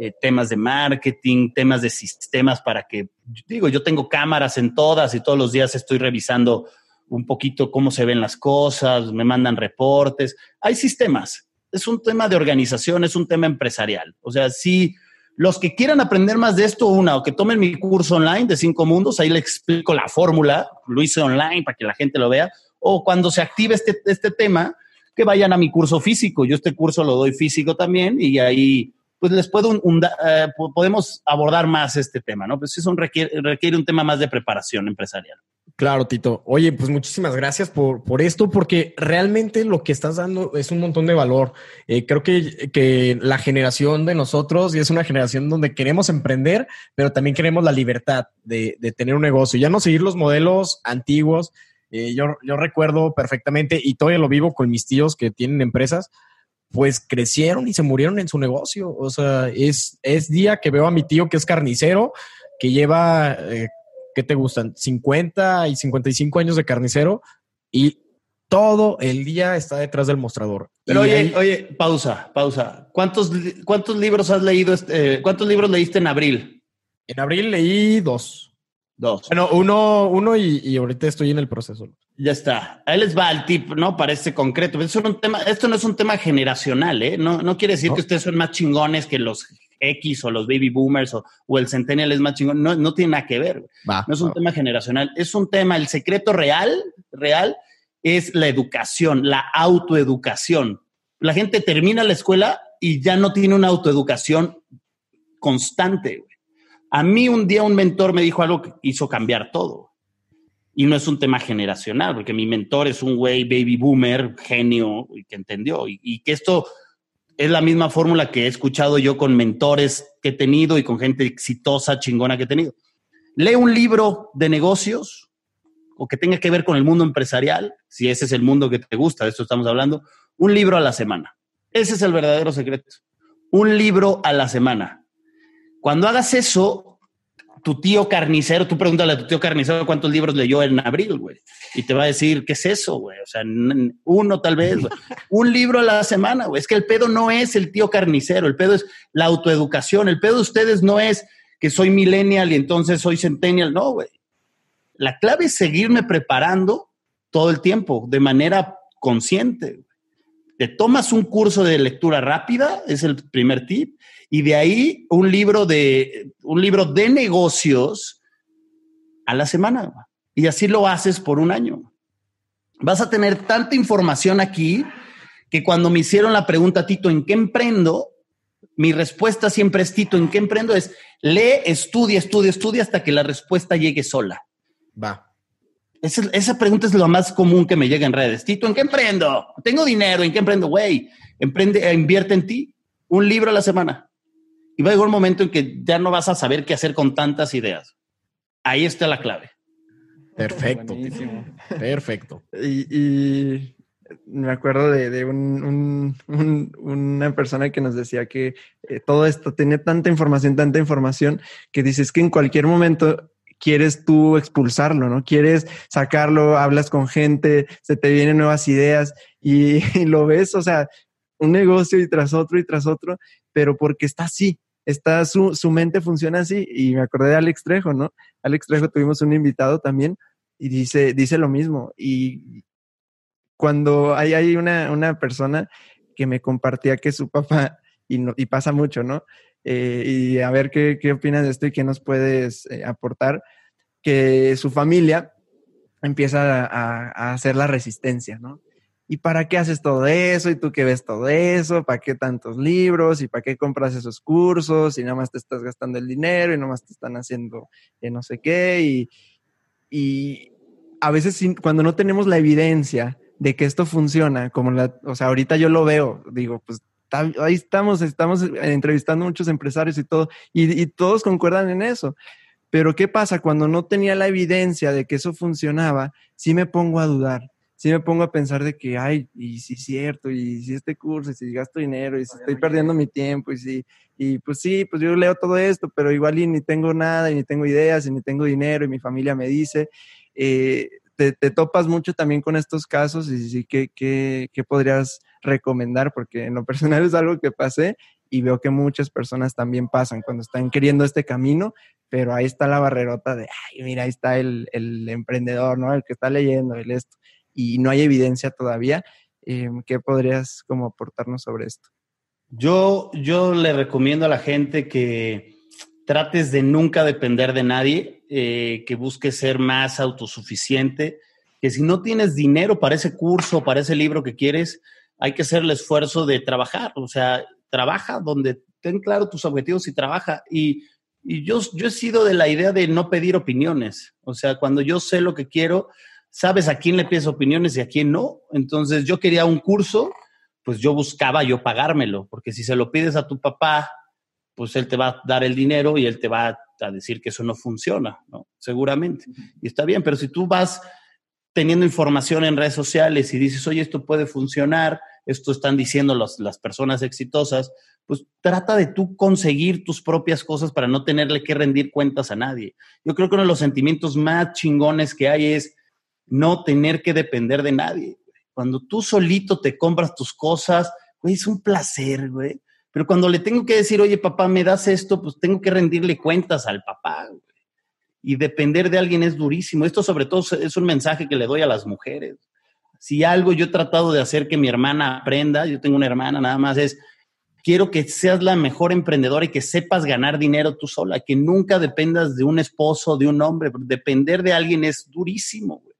eh, temas de marketing, temas de sistemas para que, digo, yo tengo cámaras en todas y todos los días estoy revisando un poquito cómo se ven las cosas, me mandan reportes. Hay sistemas. Es un tema de organización, es un tema empresarial. O sea, sí los que quieran aprender más de esto, una, o que tomen mi curso online de cinco mundos, ahí le explico la fórmula, lo hice online para que la gente lo vea, o cuando se active este, este tema, que vayan a mi curso físico. Yo este curso lo doy físico también y ahí pues les puedo eh, podemos abordar más este tema, ¿no? Pues eso requiere, requiere un tema más de preparación empresarial. Claro, Tito. Oye, pues muchísimas gracias por, por esto, porque realmente lo que estás dando es un montón de valor. Eh, creo que, que la generación de nosotros y es una generación donde queremos emprender, pero también queremos la libertad de, de tener un negocio, ya no seguir los modelos antiguos. Eh, yo, yo recuerdo perfectamente y todavía lo vivo con mis tíos que tienen empresas pues crecieron y se murieron en su negocio. O sea, es, es día que veo a mi tío que es carnicero, que lleva, eh, ¿qué te gustan? 50 y 55 años de carnicero y todo el día está detrás del mostrador. Pero oye, oye, pausa, pausa. ¿Cuántos, cuántos libros has leído? Este, ¿Cuántos libros leíste en abril? En abril leí dos. Dos. Bueno, uno, uno y, ahorita estoy en el proceso. Ya está. Ahí les va el tip, ¿no? Para este concreto. Esto, un tema, esto no es un tema generacional, ¿eh? No, no quiere decir que ustedes son más chingones que los X o los baby boomers o, o el centennial es más chingón. No, no tiene nada que ver. no es un tema generacional. Es un tema, el secreto real, real, es la educación, la autoeducación. La gente termina la escuela y ya no tiene una autoeducación constante. Güey. A mí un día un mentor me dijo algo que hizo cambiar todo. Y no es un tema generacional, porque mi mentor es un güey baby boomer, genio, y que entendió. Y, que esto es la misma fórmula que he escuchado yo con mentores que he tenido y con gente exitosa, chingona que he tenido. Lee un libro de negocios o que tenga que ver con el mundo empresarial, si ese es el mundo que te gusta, de esto estamos hablando, un libro a la semana. Ese es el verdadero secreto. Un libro a la semana. Cuando hagas eso, tu tío carnicero, tú pregúntale a tu tío carnicero cuántos libros leyó en abril, güey. Y te va a decir, ¿qué es eso, güey? O sea, uno tal vez, Un libro a la semana, güey. Es que el pedo no es el tío carnicero, el pedo es la autoeducación. El pedo de ustedes no es que soy millennial y entonces soy centennial. No, güey. La clave es seguirme preparando todo el tiempo, de manera consciente. Te tomas un curso de lectura rápida, es el primer tip y de ahí un libro de, un libro de negocios a la semana. Y así lo haces por un año. Vas a tener tanta información aquí que cuando me hicieron la pregunta, Tito, ¿en qué emprendo? Mi respuesta siempre es, Tito, ¿en qué emprendo? Es lee, estudia, estudia, estudia hasta que la respuesta llegue sola. Va. Esa, esa, pregunta es lo más común que me llega en redes. Tito, ¿en qué emprendo? Tengo dinero, ¿en qué emprendo? Güey, emprende, invierte en ti. Un libro a la semana. Y va a llegar un momento en que ya no vas a saber qué hacer con tantas ideas. Ahí está la clave. Perfecto. Perfecto. Y, me acuerdo de, una persona que nos decía que eh, todo esto tenía tanta información, tanta información, que dices que en cualquier momento quieres tú expulsarlo, ¿no? Quieres sacarlo, hablas con gente, se te vienen nuevas ideas y, y lo ves, o sea, un negocio y tras otro y tras otro, pero porque está así, está su, su mente funciona así. Y me acordé de Alex Trejo, ¿no? Alex Trejo tuvimos un invitado también y dice, dice lo mismo. Y cuando hay, hay una, una persona que me compartía que su papá, y, no, y pasa mucho, ¿no? Eh, y a ver qué, qué, opinas de esto y qué nos puedes eh, aportar, que su familia empieza a, a, hacer la resistencia, ¿no? ¿Y para qué haces todo eso? ¿Y tú qué ves todo eso? ¿Para qué tantos libros? ¿Y para qué compras esos cursos? Y nada más te estás gastando el dinero y nada más te están haciendo no sé qué. Y, y a veces cuando no tenemos la evidencia de que esto funciona, como la, o sea, ahorita yo lo veo, digo, pues ahí estamos, estamos entrevistando muchos empresarios y todo, y, y todos concuerdan en eso. Pero ¿qué pasa? Cuando no tenía la evidencia de que eso funcionaba, sí me pongo a dudar sí me pongo a pensar de que, ay, y si es cierto, y si este curso, y si gasto dinero, y si estoy perdiendo mi tiempo, y si, y pues sí, pues yo leo todo esto, pero igual y ni tengo nada, y ni tengo ideas, y ni tengo dinero, y mi familia me dice, eh, te, topas mucho también con estos casos, y sí, ¿qué, qué, qué podrías recomendar? Porque en lo personal es algo que pasé, y veo que muchas personas también pasan cuando están queriendo este camino, pero ahí está la barrerota de, ay, mira, ahí está el, el emprendedor, ¿no? El que está leyendo, el esto y no hay evidencia todavía. Eh, ¿Qué podrías como aportarnos sobre esto? Yo, yo le recomiendo a la gente que trates de nunca depender de nadie, eh, que busques ser más autosuficiente, que si no tienes dinero para ese curso, para ese libro que quieres, hay que hacer el esfuerzo de trabajar. O sea, trabaja donde ten claro tus objetivos y trabaja. Y, yo, yo he sido de la idea de no pedir opiniones. O sea, cuando yo sé lo que quiero, sabes a quién le pides opiniones y a quién no. Entonces yo quería un curso, pues yo buscaba yo pagármelo, porque si se lo pides a tu papá, pues él te va a dar el dinero y él te va a decir que eso no funciona, ¿no? Seguramente. Y está bien, pero si tú vas teniendo información en redes sociales y dices, oye, esto puede funcionar, esto están diciendo las personas exitosas, pues trata de tú conseguir tus propias cosas para no tenerle que rendir cuentas a nadie. Yo creo que uno de los sentimientos más chingones que hay es no tener que depender de nadie. Cuando tú solito te compras tus cosas, güey, es un placer, güey. Pero cuando le tengo que decir, oye, papá, me das esto, pues tengo que rendirle cuentas al papá, güey. Y depender de alguien es durísimo. Esto sobre todo es un mensaje que le doy a las mujeres. Si algo yo he tratado de hacer que mi hermana aprenda, yo tengo una hermana nada más, es quiero que seas la mejor emprendedora y que sepas ganar dinero tú sola, que nunca dependas de un esposo, de un hombre. Depender de alguien es durísimo, güey.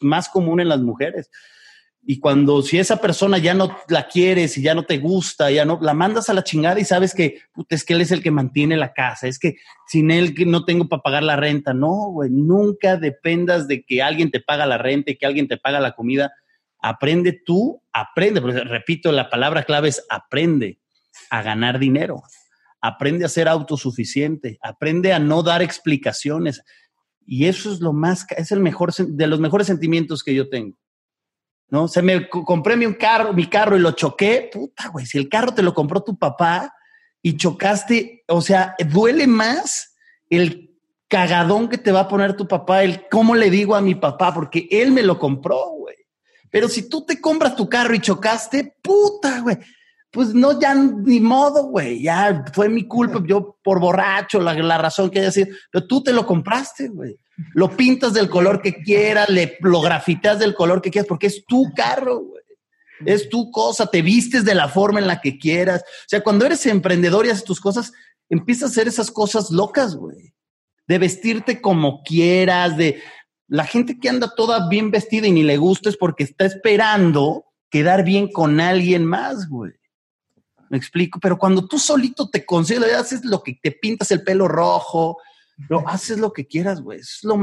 Más común en las mujeres. Y cuando si esa persona ya no la quieres y ya no te gusta, ya no la mandas a la chingada y sabes que es que él es el que mantiene la casa, es que sin él no tengo para pagar la renta. No, güey, nunca dependas de que alguien te paga la renta y que alguien te paga la comida. Aprende tú, aprende, repito, la palabra clave es aprende a ganar dinero, aprende a ser autosuficiente, aprende a no dar explicaciones. Y eso es lo más, es el mejor, de los mejores sentimientos que yo tengo. ¿No? Se me compré mi carro, mi carro y lo choqué. Puta, güey, si el carro te lo compró tu papá y chocaste, o sea, duele más el cagadón que te va a poner tu papá, el cómo le digo a mi papá, porque él me lo compró, güey. Pero si tú te compras tu carro y chocaste, puta, güey pues no, ya ni modo, güey, ya fue mi culpa, yo por borracho, la, la razón que haya sido, pero tú te lo compraste, güey. Lo pintas del color que quieras, le, lo grafitas del color que quieras, porque es tu carro, güey. Es tu cosa, te vistes de la forma en la que quieras. O sea, cuando eres emprendedor y haces tus cosas, empiezas a hacer esas cosas locas, güey. De vestirte como quieras, de la gente que anda toda bien vestida y ni le gusta es porque está esperando quedar bien con alguien más, güey. Me explico, pero cuando tú solito te concedes, haces lo que te pintas el pelo rojo, no, haces lo que quieras, güey.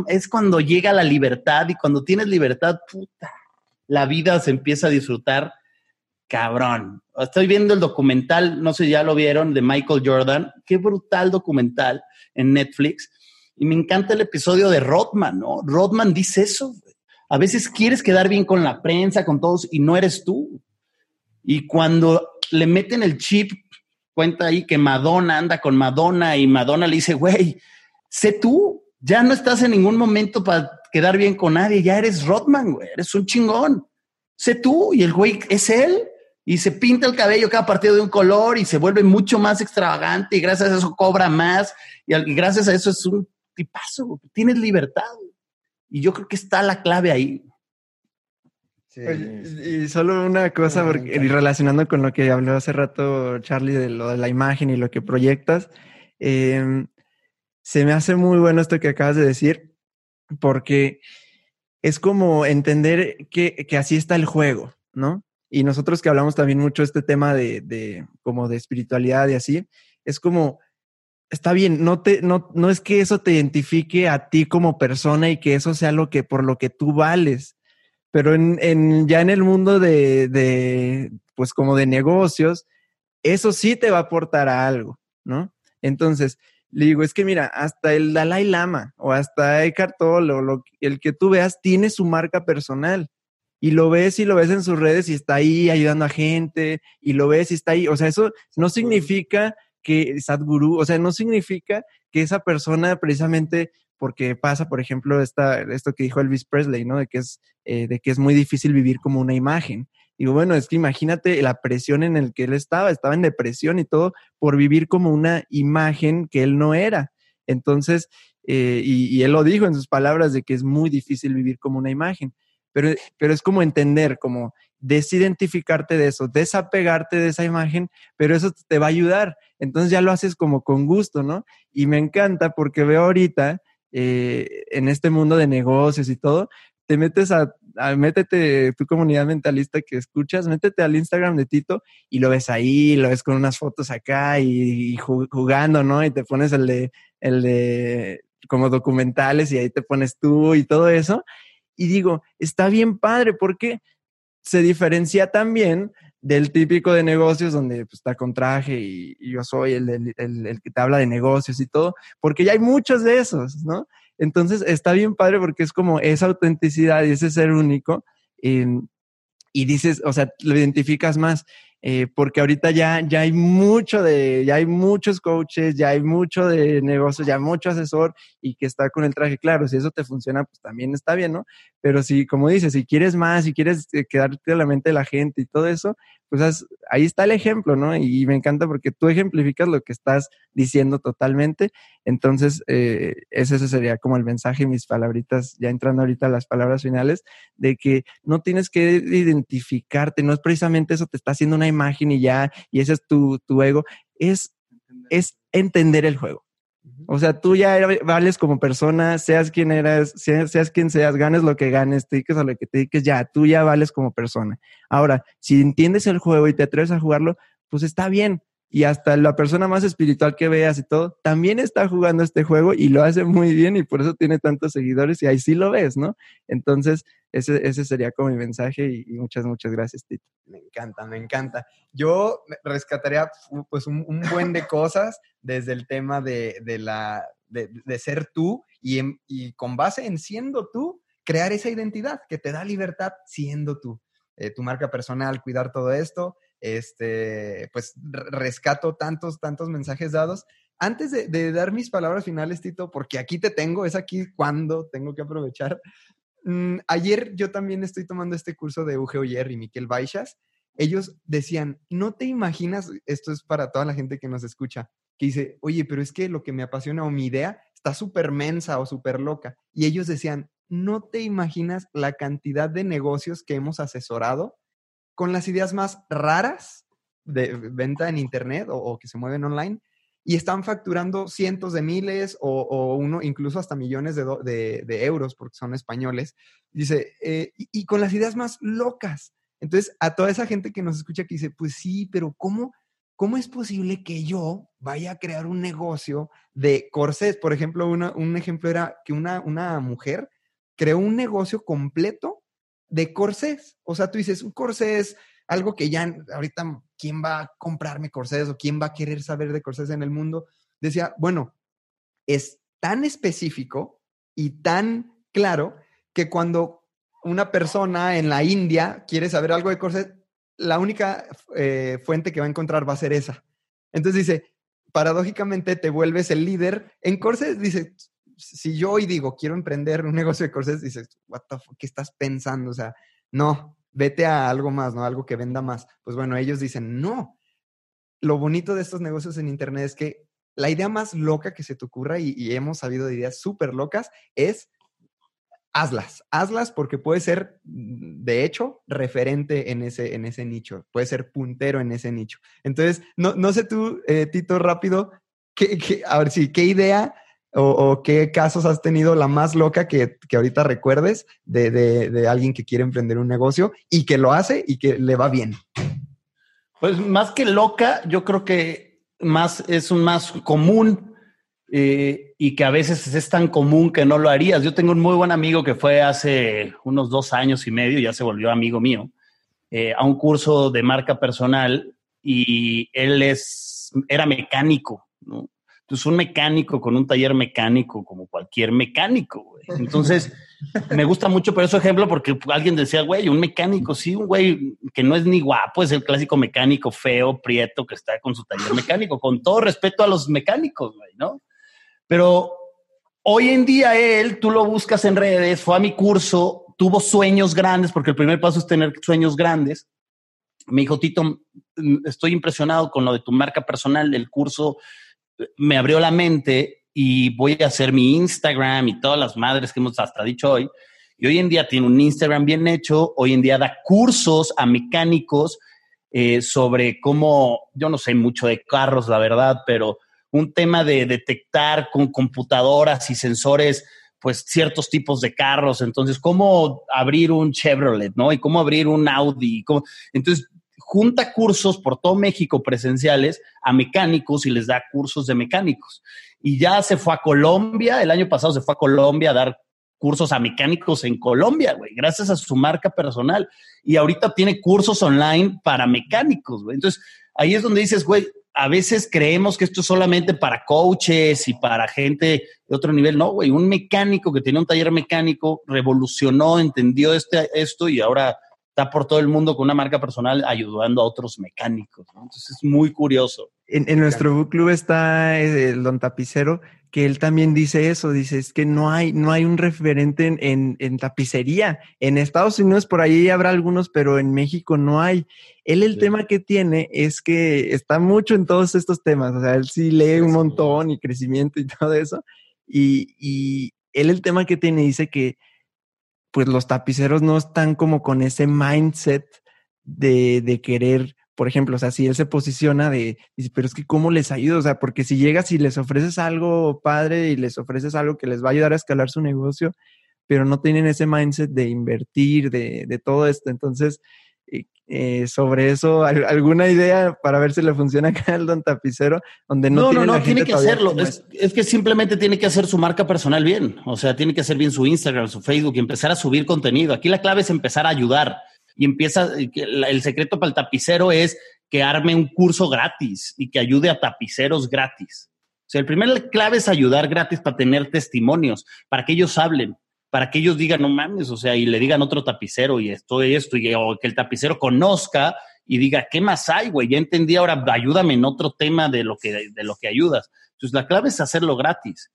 Es, cuando llega la libertad y cuando tienes libertad, puta, la vida se empieza a disfrutar cabrón. Estoy viendo el documental, no sé si ya lo vieron, de Michael Jordan. Qué brutal documental en Netflix. Y me encanta el episodio de Rodman, ¿no? Rodman dice eso. A veces quieres quedar bien con la prensa, con todos, y no eres tú. Y cuando le meten el chip, cuenta ahí que Madonna anda con Madonna y Madonna le dice, güey, sé tú, ya no estás en ningún momento para quedar bien con nadie, ya eres Rodman, güey, eres un chingón. Sé tú y el güey es él y se pinta el cabello cada partido de un color y se vuelve mucho más extravagante y gracias a eso cobra más y, gracias a eso es un tipazo, tienes libertad. Y yo creo que está la clave ahí y solo una cosa, porque, relacionando con lo que habló hace rato Charlie de lo de la imagen y lo que proyectas, em, se me hace muy bueno esto que acabas de decir, porque es como entender que, que, así está el juego, ¿no? Y nosotros que hablamos también mucho este tema de, de como de espiritualidad y así, es como, está bien, no, te, no, no es que eso te identifique a ti como persona y que eso sea lo que por lo que tú vales, pero en, en, ya en el mundo de, de, pues como de negocios, eso sí te va a aportar a algo, ¿no? Entonces, le digo, es que mira, hasta el Dalai Lama o hasta Eckhart Tolle o lo, el que tú veas tiene su marca personal y lo ves y lo ves en sus redes y está ahí ayudando a gente y lo ves y está ahí. O sea, eso no significa que Sadhguru, o sea, no significa que esa persona precisamente porque pasa, por ejemplo, esta, esto que dijo Elvis Presley, ¿no? De que, es, eh, de que es muy difícil vivir como una imagen. Digo, bueno, es que imagínate la presión en el que él estaba, estaba en depresión y todo por vivir como una imagen que él no era. Entonces, eh, y, él lo dijo en sus palabras de que es muy difícil vivir como una imagen, pero, pero es como entender, como desidentificarte de eso, desapegarte de esa imagen, pero eso te va a ayudar. Entonces ya lo haces como con gusto, ¿no? Y me encanta porque veo ahorita eh, en este mundo de negocios y todo, te metes a, métete, tu comunidad mentalista que escuchas, métete al Instagram de Tito y lo ves ahí, lo ves con unas fotos acá y, jugando, ¿no? Y te pones el de, el de como documentales y ahí te pones tú y todo eso. Y digo, está bien padre porque se diferencia también del típico de negocios donde pues, está con traje y, yo soy el, el, que te habla de negocios y todo, porque ya hay muchos de esos, ¿no? Entonces está bien padre porque es como esa autenticidad y ese ser único. y dices, o sea, lo identificas más. Eh, porque ahorita ya, ya hay mucho de, ya hay muchos coaches, ya hay mucho de negocios, ya mucho asesor y que está con el traje. Claro, si eso te funciona, pues también está bien, ¿no? Pero si, como dices, si quieres más, si quieres eh, quedarte a la mente de la gente y todo eso, pues ahí está el ejemplo, ¿no? Y me encanta porque tú ejemplificas lo que estás diciendo totalmente. Entonces, eh, ese, sería como el mensaje, mis palabritas, ya entrando ahorita a las palabras finales, de que no tienes que identificarte, no es precisamente eso, te está haciendo una imagen y ya, y ese es tu, tu ego, es, es entender el juego. O sea, tú ya vales como persona, seas quien eras, seas, quien seas, ganes lo que ganes, te dediques a lo que te dediques, ya, tú ya vales como persona. Ahora, si entiendes el juego y te atreves a jugarlo, pues está bien. Y hasta la persona más espiritual que veas y todo, también está jugando este juego y lo hace muy bien y por eso tiene tantos seguidores y ahí sí lo ves, ¿no? Entonces, ese, ese sería como mi mensaje y, muchas, muchas gracias, Tito. Me encanta, me encanta. Yo rescataría pues un, buen de cosas desde el tema de, de la, de, ser tú y, y, con base en siendo tú, crear esa identidad que te da libertad siendo tú. Eh, tu marca personal, cuidar todo esto. Este, pues rescato tantos, tantos mensajes dados. Antes de, dar mis palabras finales, Tito, porque aquí te tengo, es aquí cuando tengo que aprovechar. Mm, ayer yo también estoy tomando este curso de Uge Oyer y Miquel Baixas. Ellos decían, no te imaginas, esto es para toda la gente que nos escucha, que dice, oye, pero es que lo que me apasiona o mi idea está súper mensa o súper loca. Y ellos decían, no te imaginas la cantidad de negocios que hemos asesorado con las ideas más raras de venta en Internet o, que se mueven online y están facturando cientos de miles o, uno, incluso hasta millones de, euros porque son españoles. Dice, eh, y, con las ideas más locas. Entonces, a toda esa gente que nos escucha que dice, pues sí, pero ¿cómo, ¿cómo es posible que yo vaya a crear un negocio de corsés? Por ejemplo, un ejemplo era que una, una mujer creó un negocio completo de corsés. O sea, tú dices, un corsés, algo que ya ahorita, ¿quién va a comprarme corsés o quién va a querer saber de corsés en el mundo? Decía, bueno, es tan específico y tan claro que cuando una persona en la India quiere saber algo de corsés, la única eh, fuente que va a encontrar va a ser esa. Entonces dice, paradójicamente te vuelves el líder. En corsés dice, si yo hoy digo, quiero emprender un negocio de corsés, dices, ¿qué estás pensando? O sea, no, vete a algo más, ¿no? Algo que venda más. Pues bueno, ellos dicen, no. Lo bonito de estos negocios en Internet es que la idea más loca que se te ocurra, y, hemos sabido de ideas súper locas, es hazlas, hazlas porque puede ser, mm, de hecho, referente en ese, en ese nicho, puede ser puntero en ese nicho. Entonces, no, no sé tú, eh, Tito, rápido, ¿qué, a ver si, ¿qué idea o, qué casos has tenido la más loca que, que ahorita recuerdes de, de, alguien que quiere emprender un negocio y que lo hace y que le va bien? Pues más que loca, yo creo que más es un más común eh, y que a veces es tan común que no lo harías. Yo tengo un muy buen amigo que fue hace unos dos años y medio, ya se volvió amigo mío, eh, a un curso de marca personal y él es, era mecánico. Entonces, un mecánico con un taller mecánico, como cualquier mecánico, güey. Entonces, me gusta mucho por ese ejemplo, porque alguien decía, güey, un mecánico, sí, un güey que no es ni guapo, es el clásico mecánico feo, prieto, que está con su taller mecánico, con todo respeto a los mecánicos, güey, ¿no? Pero hoy en día él, tú lo buscas en redes, fue a mi curso, tuvo sueños grandes, porque el primer paso es tener sueños grandes. Me dijo, Tito, mm, estoy impresionado con lo de tu marca personal, el curso me abrió la mente y voy a hacer mi Instagram y todas las madres que hemos hasta dicho hoy. Y hoy en día tiene un Instagram bien hecho, hoy en día da cursos a mecánicos eh, sobre cómo, yo no sé mucho de carros, la verdad, pero un tema de detectar con computadoras y sensores pues ciertos tipos de carros. Entonces, cómo abrir un Chevrolet, ¿no? Y cómo abrir un Audi. Entonces, junta cursos por todo México presenciales a mecánicos y les da cursos de mecánicos. Y ya se fue a Colombia, el año pasado se fue a Colombia a dar cursos a mecánicos en Colombia, güey, gracias a su marca personal. Y ahorita tiene cursos online para mecánicos, güey. Entonces, ahí es donde dices, güey, a veces creemos que esto es solamente para coaches y para gente de otro nivel. No, güey, un mecánico que tenía un taller mecánico revolucionó, entendió este, esto y ahora está por todo el mundo con una marca personal ayudando a otros mecánicos. Entonces es muy curioso. En, nuestro book club está eh, el don tapicero, que él también dice eso, dice, es que no hay, no hay un referente en, en, tapicería. En Estados Unidos por ahí habrá algunos, pero en México no hay. Él el tema que tiene es que está mucho en todos estos temas, o sea, él sí lee un montón y crecimiento y todo eso. Y, y él el tema que tiene dice que pues los tapiceros no están como con ese mindset de, de querer, por ejemplo, o sea, si él se posiciona de, dice, pero es que ¿cómo les ayudo? O sea, porque si llegas y les ofreces algo padre y les ofreces algo que les va a ayudar a escalar su negocio, pero no tienen ese mindset de invertir, de, de todo esto. Entonces, eh, sobre eso, alguna idea para ver si le funciona acá al don tapicero, donde no, no, tiene, no, no tiene que hacerlo. Es, es, que simplemente tiene que hacer su marca personal bien. O sea, tiene que hacer bien su Instagram, su Facebook y empezar a subir contenido. Aquí la clave es empezar a ayudar y empieza. El secreto para el tapicero es que arme un curso gratis y que ayude a tapiceros gratis. O sea, el primer clave es ayudar gratis para tener testimonios, para que ellos hablen para que ellos digan, no mames, o sea, y le digan otro tapicero y esto y esto, y, o que el tapicero conozca y diga, ¿qué más hay, güey? Ya entendí, ahora ayúdame en otro tema de lo que, de lo que ayudas. Entonces, la clave es hacerlo gratis.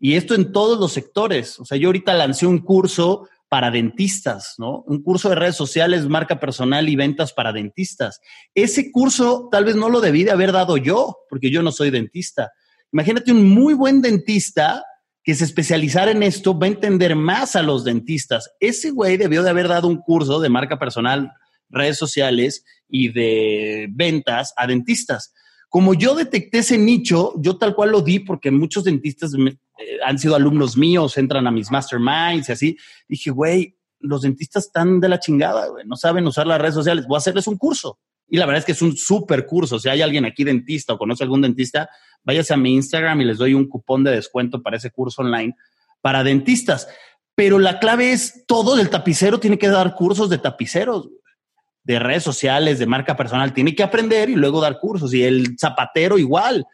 Y esto en todos los sectores. O sea, yo ahorita lancé un curso para dentistas, ¿no? Un curso de redes sociales, marca personal y ventas para dentistas. Ese curso tal vez no lo debí de haber dado yo, porque yo no soy dentista. Imagínate un muy buen dentista que se especializara en esto va a entender más a los dentistas. Ese güey debió de haber dado un curso de marca personal, redes sociales y de ventas a dentistas. Como yo detecté ese nicho, yo tal cual lo di porque muchos dentistas eh, han sido alumnos míos, entran a mis masterminds y así. Dije, güey, los dentistas están de la chingada, güey, no saben usar las redes sociales, voy a hacerles un curso. Y la verdad es que es un súper curso. Si hay alguien aquí dentista o conoce algún dentista, váyase a mi Instagram y les doy un cupón de descuento para ese curso online para dentistas. Pero la clave es todo el tapicero tiene que dar cursos de tapiceros, de redes sociales, de marca personal. Tiene que aprender y luego dar cursos. Y el zapatero igual,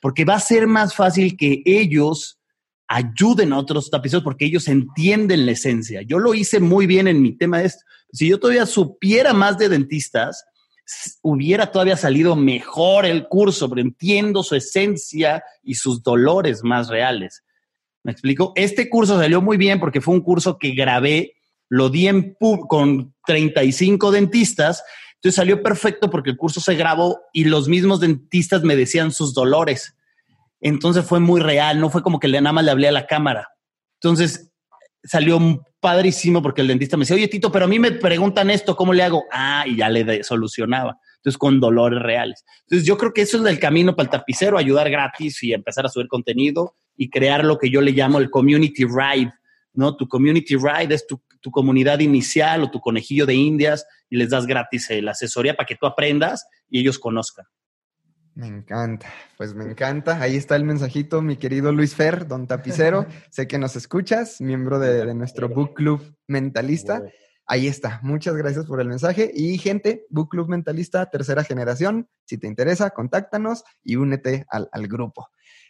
porque va a ser más fácil que ellos ayuden a otros tapiceros porque ellos entienden la esencia. Yo lo hice muy bien en mi tema de esto. Si yo todavía supiera más de dentistas, hubiera todavía salido mejor el curso, pero entiendo su esencia y sus dolores más reales. ¿Me explico? Este curso salió muy bien porque fue un curso que grabé, lo di en con 35 dentistas, entonces salió perfecto porque el curso se grabó y los mismos dentistas me decían sus dolores. Entonces fue muy real, no fue como que nada más le hablé a la cámara. Entonces salió padrísimo porque el dentista me decía, oye Tito, pero a mí me preguntan esto, ¿cómo le hago? Ah, y ya le solucionaba. Entonces, con dolores reales. Entonces, yo creo que eso es el camino para el tapicero, ayudar gratis y empezar a subir contenido y crear lo que yo le llamo el community ride, ¿no? Tu community ride es tu, tu comunidad inicial o tu conejillo de indias y les das gratis la asesoría para que tú aprendas y ellos conozcan. Me encanta, pues me encanta. Ahí está el mensajito, mi querido Luis Fer, don tapicero. sé que nos escuchas, miembro de, nuestro Book Club Mentalista. Ahí está, muchas gracias por el mensaje. Y gente, Book Club Mentalista, tercera generación, si te interesa, contáctanos y únete al, grupo.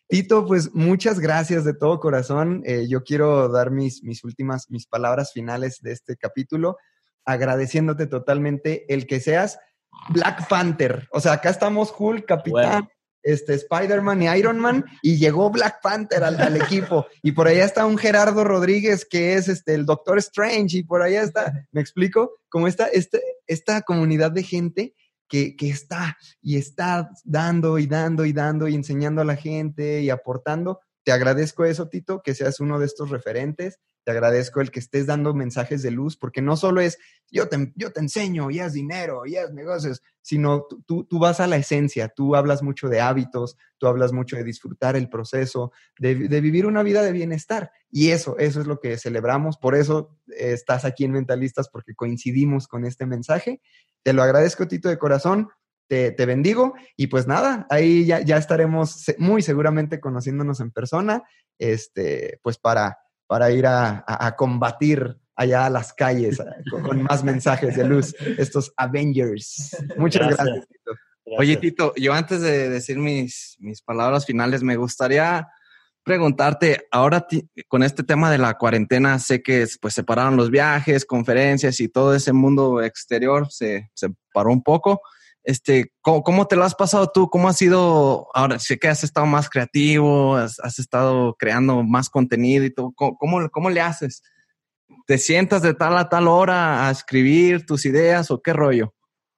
Tito, pues muchas gracias de todo corazón. Eh, yo quiero dar mis, mis últimas, mis palabras finales de este capítulo, agradeciéndote totalmente el que seas Black Panther. O sea, acá estamos Hulk, Capitán, este, Spider-Man y Iron Man, y llegó Black Panther al, equipo. Y por allá está un Gerardo Rodríguez, que es este, el Doctor Strange, y por allá está, ¿me explico? Como esta, este, esta comunidad de gente que, que, está y está dando y dando y dando y enseñando a la gente y aportando. Te agradezco eso, Tito, que seas uno de estos referentes te agradezco el que estés dando mensajes de luz, porque no solo es yo te, yo te enseño y haz dinero y haz negocios, sino tú, tú vas a la esencia, tú hablas mucho de hábitos, tú hablas mucho de disfrutar el proceso, de, de vivir una vida de bienestar. Y eso, eso es lo que celebramos, por eso estás aquí en Mentalistas, porque coincidimos con este mensaje. Te lo agradezco, Tito, de corazón. Te, te, bendigo y pues nada, ahí ya, ya estaremos muy seguramente conociéndonos en persona, este, pues para, para ir a, combatir allá a las calles con, más mensajes de luz, estos Avengers. Muchas gracias. Tito. Oye, Tito, yo antes de decir mis, mis palabras finales, me gustaría preguntarte, ahora con este tema de la cuarentena, sé que pues separaron los viajes, conferencias y todo ese mundo exterior se, se paró un poco. Este, ¿cómo, te lo has pasado tú? ¿Cómo ha sido? Ahora sé que has estado más creativo, has, estado creando más contenido y todo. ¿Cómo, ¿Cómo, le haces? ¿Te sientas de tal a tal hora a escribir tus ideas o qué rollo?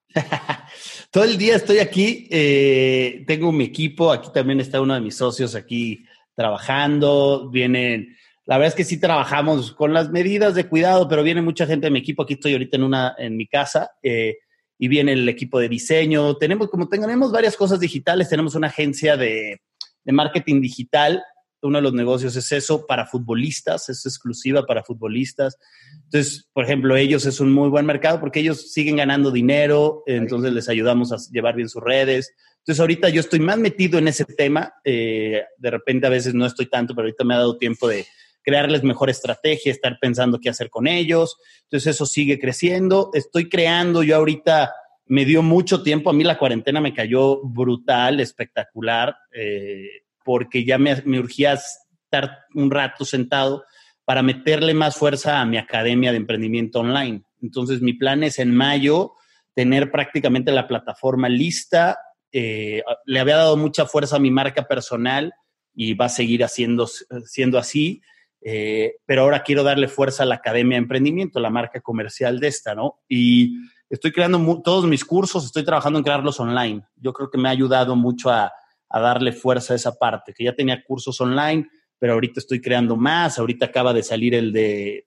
Todo el día estoy aquí, eh, tengo mi equipo, aquí también está uno de mis socios aquí trabajando, vienen, la verdad es que sí trabajamos con las medidas de cuidado, pero viene mucha gente de mi equipo, aquí estoy ahorita en una, en mi casa, eh, y viene el equipo de diseño. Tenemos, como tenemos varias cosas digitales, tenemos una agencia de, de marketing digital. Uno de los negocios es eso para futbolistas, es exclusiva para futbolistas. Entonces, por ejemplo, ellos es un muy buen mercado porque ellos siguen ganando dinero, entonces les ayudamos a llevar bien sus redes. Entonces, ahorita yo estoy más metido en ese tema. Eh, de repente, a veces no estoy tanto, pero ahorita me ha dado tiempo de, crearles mejor estrategia, estar pensando qué hacer con ellos. Entonces eso sigue creciendo. Estoy creando, yo ahorita me dio mucho tiempo, a mí la cuarentena me cayó brutal, espectacular, eh, porque ya me, me urgía estar un rato sentado para meterle más fuerza a mi academia de emprendimiento online. Entonces mi plan es en mayo tener prácticamente la plataforma lista. Eh, le había dado mucha fuerza a mi marca personal y va a seguir siendo así. Eh, pero ahora quiero darle fuerza a la Academia de Emprendimiento, la marca comercial de esta, ¿no? Y estoy creando todos mis cursos, estoy trabajando en crearlos online. Yo creo que me ha ayudado mucho a, darle fuerza a esa parte, que ya tenía cursos online, pero ahorita estoy creando más. Ahorita acaba de salir el de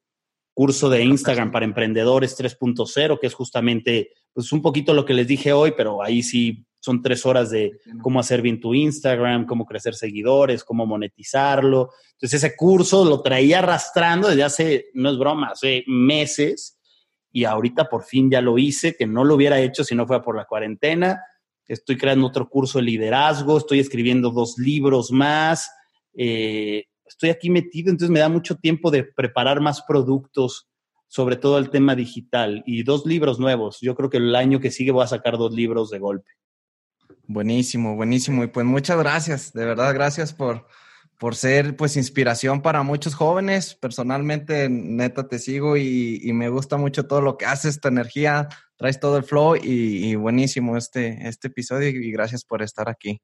curso de Instagram para emprendedores 3.0, que es justamente, pues un poquito lo que les dije hoy, pero ahí sí son tres horas de cómo hacer bien tu Instagram, cómo crecer seguidores, cómo monetizarlo. Entonces ese curso lo traía arrastrando desde hace, no es broma, hace meses y ahorita por fin ya lo hice, que no lo hubiera hecho si no fuera por la cuarentena. Estoy creando otro curso de liderazgo, estoy escribiendo dos libros más. Eh, estoy aquí metido, entonces me da mucho tiempo de preparar más productos, sobre todo el tema digital y dos libros nuevos. Yo creo que el año que sigue voy a sacar dos libros de golpe. Buenísimo, buenísimo. Y pues muchas gracias, de verdad, gracias por, por ser pues inspiración para muchos jóvenes. Personalmente, neta, te sigo y, me gusta mucho todo lo que haces, tu energía, traes todo el flow y, buenísimo este, este episodio y gracias por estar aquí.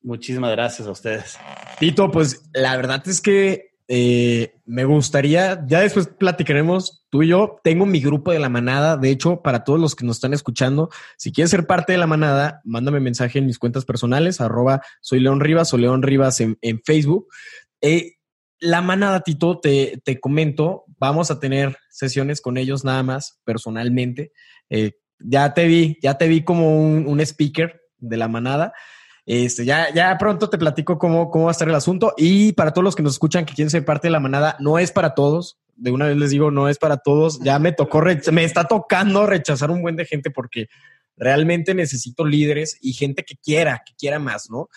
Muchísimas gracias a ustedes. Tito, pues la verdad es que eh, me gustaría, ya después platicaremos tú y yo, tengo mi grupo de la manada, de hecho, para todos los que nos están escuchando, si quieres ser parte de la manada, mándame mensaje en mis cuentas personales, arroba soy León Rivas o León Rivas en, Facebook. Eh, la manada, Tito, te, te, comento, vamos a tener sesiones con ellos nada más, personalmente. Eh, ya te vi, ya te vi como un, un speaker de la manada. Este, ya, ya pronto te platico cómo, cómo va a estar el asunto. Y para todos los que nos escuchan que quieren ser parte de la manada, no es para todos. De una vez les digo, no es para todos. Ya me tocó, me está tocando rechazar un buen de gente porque realmente necesito líderes y gente que quiera, que quiera más, ¿no?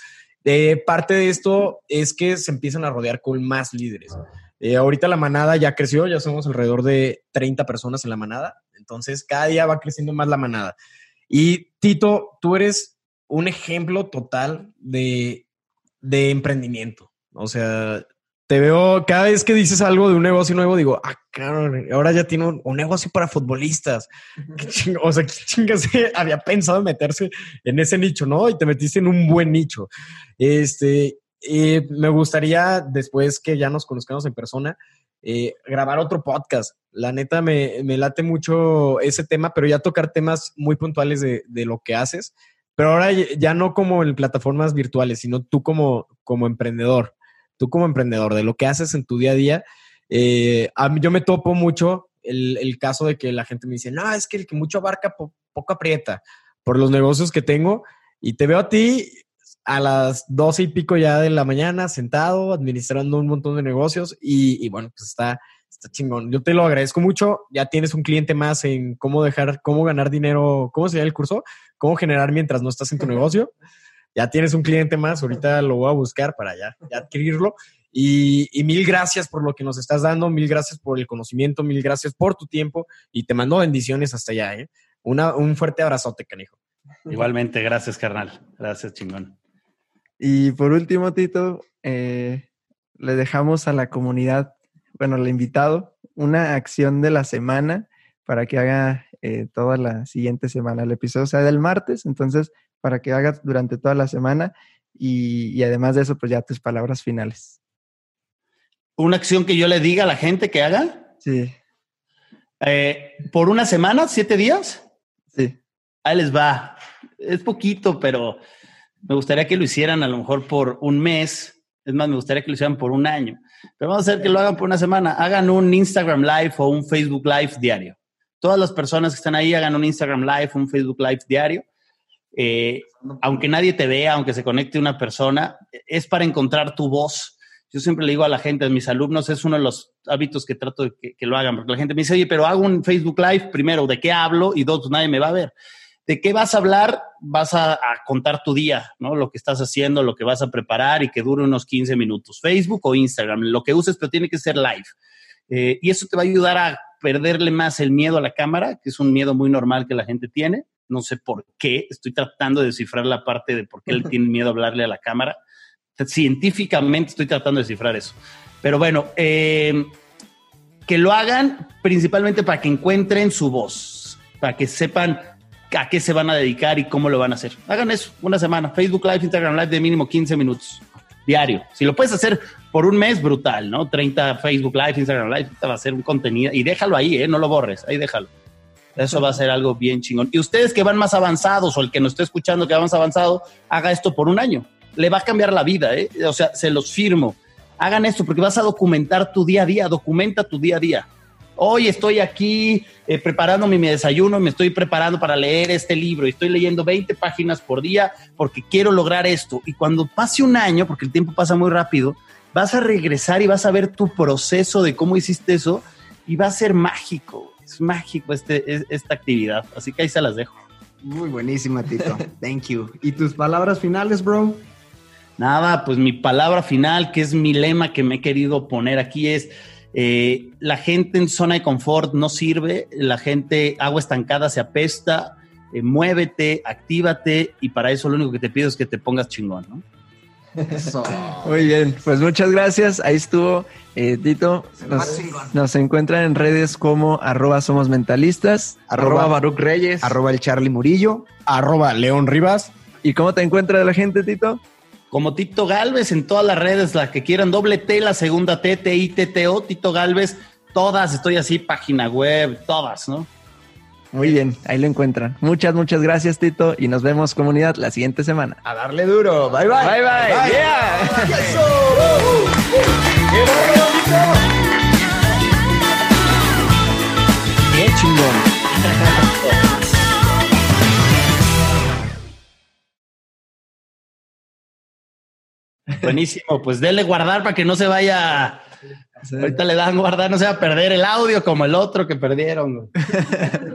Eh, parte de esto es que se empiezan a rodear con más líderes. Eh, ahorita la manada ya creció, ya somos alrededor de 30 personas en la manada. Entonces, cada día va creciendo más la manada. Y Tito, tú eres un ejemplo total de, de emprendimiento. O sea, te veo cada vez que dices algo de un negocio nuevo, digo, ah, claro, ahora ya tiene un, negocio para futbolistas. o sea, ¿qué chingas había pensado meterse en ese nicho, no? Y te metiste en un buen nicho. Este, me gustaría, después que ya nos conozcamos en persona, eh, grabar otro podcast. La neta me, me, late mucho ese tema, pero ya tocar temas muy puntuales de, de lo que haces pero ahora ya no como en plataformas virtuales, sino tú como, como emprendedor, tú como emprendedor, de lo que haces en tu día a día. eh, a mí, yo me topo mucho el, el, caso de que la gente me dice, no, es que el que mucho abarca, poco aprieta por los negocios que tengo. Y te veo a ti a las doce y pico ya de la mañana sentado, administrando un montón de negocios y, y bueno, pues está, está chingón. Yo te lo agradezco mucho. Ya tienes un cliente más en cómo dejar, cómo ganar dinero, ¿cómo se llama el curso? Cómo generar mientras no estás en tu negocio. Ya tienes un cliente más. Ahorita lo voy a buscar para ya, ya adquirirlo. Y, y, mil gracias por lo que nos estás dando, mil gracias por el conocimiento, mil gracias por tu tiempo y te mando bendiciones hasta allá. ¿eh? Una, un fuerte abrazote, canijo. Igualmente, gracias, carnal. Gracias, chingón. Y por último, Tito, eh, le dejamos a la comunidad bueno, el invitado, una acción de la semana para que haga eh, toda la siguiente semana. El episodio sea del martes, entonces para que hagas durante toda la semana y, además de eso, pues ya tus palabras finales. ¿Una acción que yo le diga a la gente que haga? Sí. Eh, ¿Por una semana? ¿Siete días? Sí. Ahí les va. Es poquito, pero me gustaría que lo hicieran a lo mejor por un mes. Es más, me gustaría que lo hicieran por un año. Pero vamos a hacer que lo hagan por una semana. Hagan un Instagram Live o un Facebook Live diario. Todas las personas que están ahí hagan un Instagram Live, un Facebook Live diario. Eh, aunque nadie te vea, aunque se conecte una persona, es para encontrar tu voz. Yo siempre le digo a la gente, a mis alumnos, es uno de los hábitos que trato de que, que lo hagan, porque la gente me dice, oye, pero hago un Facebook Live, primero, ¿de qué hablo? Y dos, pues nadie me va a ver. ¿De qué vas a hablar? Vas a, contar tu día, ¿no? Lo que estás haciendo, lo que vas a preparar y que dure unos 15 minutos. Facebook o Instagram, lo que uses, pero tiene que ser live. Eh, y eso te va a ayudar a perderle más el miedo a la cámara, que es un miedo muy normal que la gente tiene. No sé por qué, estoy tratando de descifrar la parte de por qué le tienen miedo a hablarle a la cámara. Científicamente estoy tratando de descifrar eso. Pero bueno, eh, que lo hagan principalmente para que encuentren su voz, para que sepan a qué se van a dedicar y cómo lo van a hacer. Hagan eso una semana. Facebook Live, Instagram Live de mínimo 15 minutos diario. Si lo puedes hacer por un mes, brutal, ¿no? 30 Facebook Live, Instagram Live, va a ser un contenido. Y déjalo ahí, ¿eh? No lo borres, ahí déjalo. Eso va a ser algo bien chingón. Y ustedes que van más avanzados o el que nos esté escuchando que va más avanzado, haga esto por un año. Le va a cambiar la vida, ¿eh? O sea, se los firmo. Hagan esto porque vas a documentar tu día a día, documenta tu día a día hoy estoy aquí eh, preparando mi desayuno, me estoy preparando para leer este libro y estoy leyendo 20 páginas por día porque quiero lograr esto. Y cuando pase un año, porque el tiempo pasa muy rápido, vas a regresar y vas a ver tu proceso de cómo hiciste eso y va a ser mágico. Es mágico este, esta actividad. Así que ahí se las dejo. Muy buenísima, Tito. Thank you. ¿Y tus palabras finales, bro? Nada, pues mi palabra final, que es mi lema que me he querido poner aquí, es eh, la gente en zona de confort no sirve, la gente agua estancada se apesta, eh, muévete, actívate y para eso lo único que te pido es que te pongas chingón, ¿no? Muy bien, pues muchas gracias. Ahí estuvo eh, Tito. Nos, encuentran en redes como arroba somos mentalistas, arroba, Baruch Reyes, arroba el Charlie Murillo, arroba León Rivas. ¿Y cómo te encuentra la gente, Tito? Como Tito Galvez en todas las redes, la que quieran, doble T, la segunda T, T, I, T, T, O, Tito Galvez, todas, estoy así, página web, todas, ¿no? Muy bien, ahí lo encuentran. Muchas, muchas gracias, Tito, y nos vemos, comunidad, la siguiente semana. A darle duro. Bye, bye. Bye, bye. bye. Qué chingón. Buenísimo, pues déle guardar para que no se vaya. Ahorita le dan guardar, no se va a perder el audio como el otro que perdieron.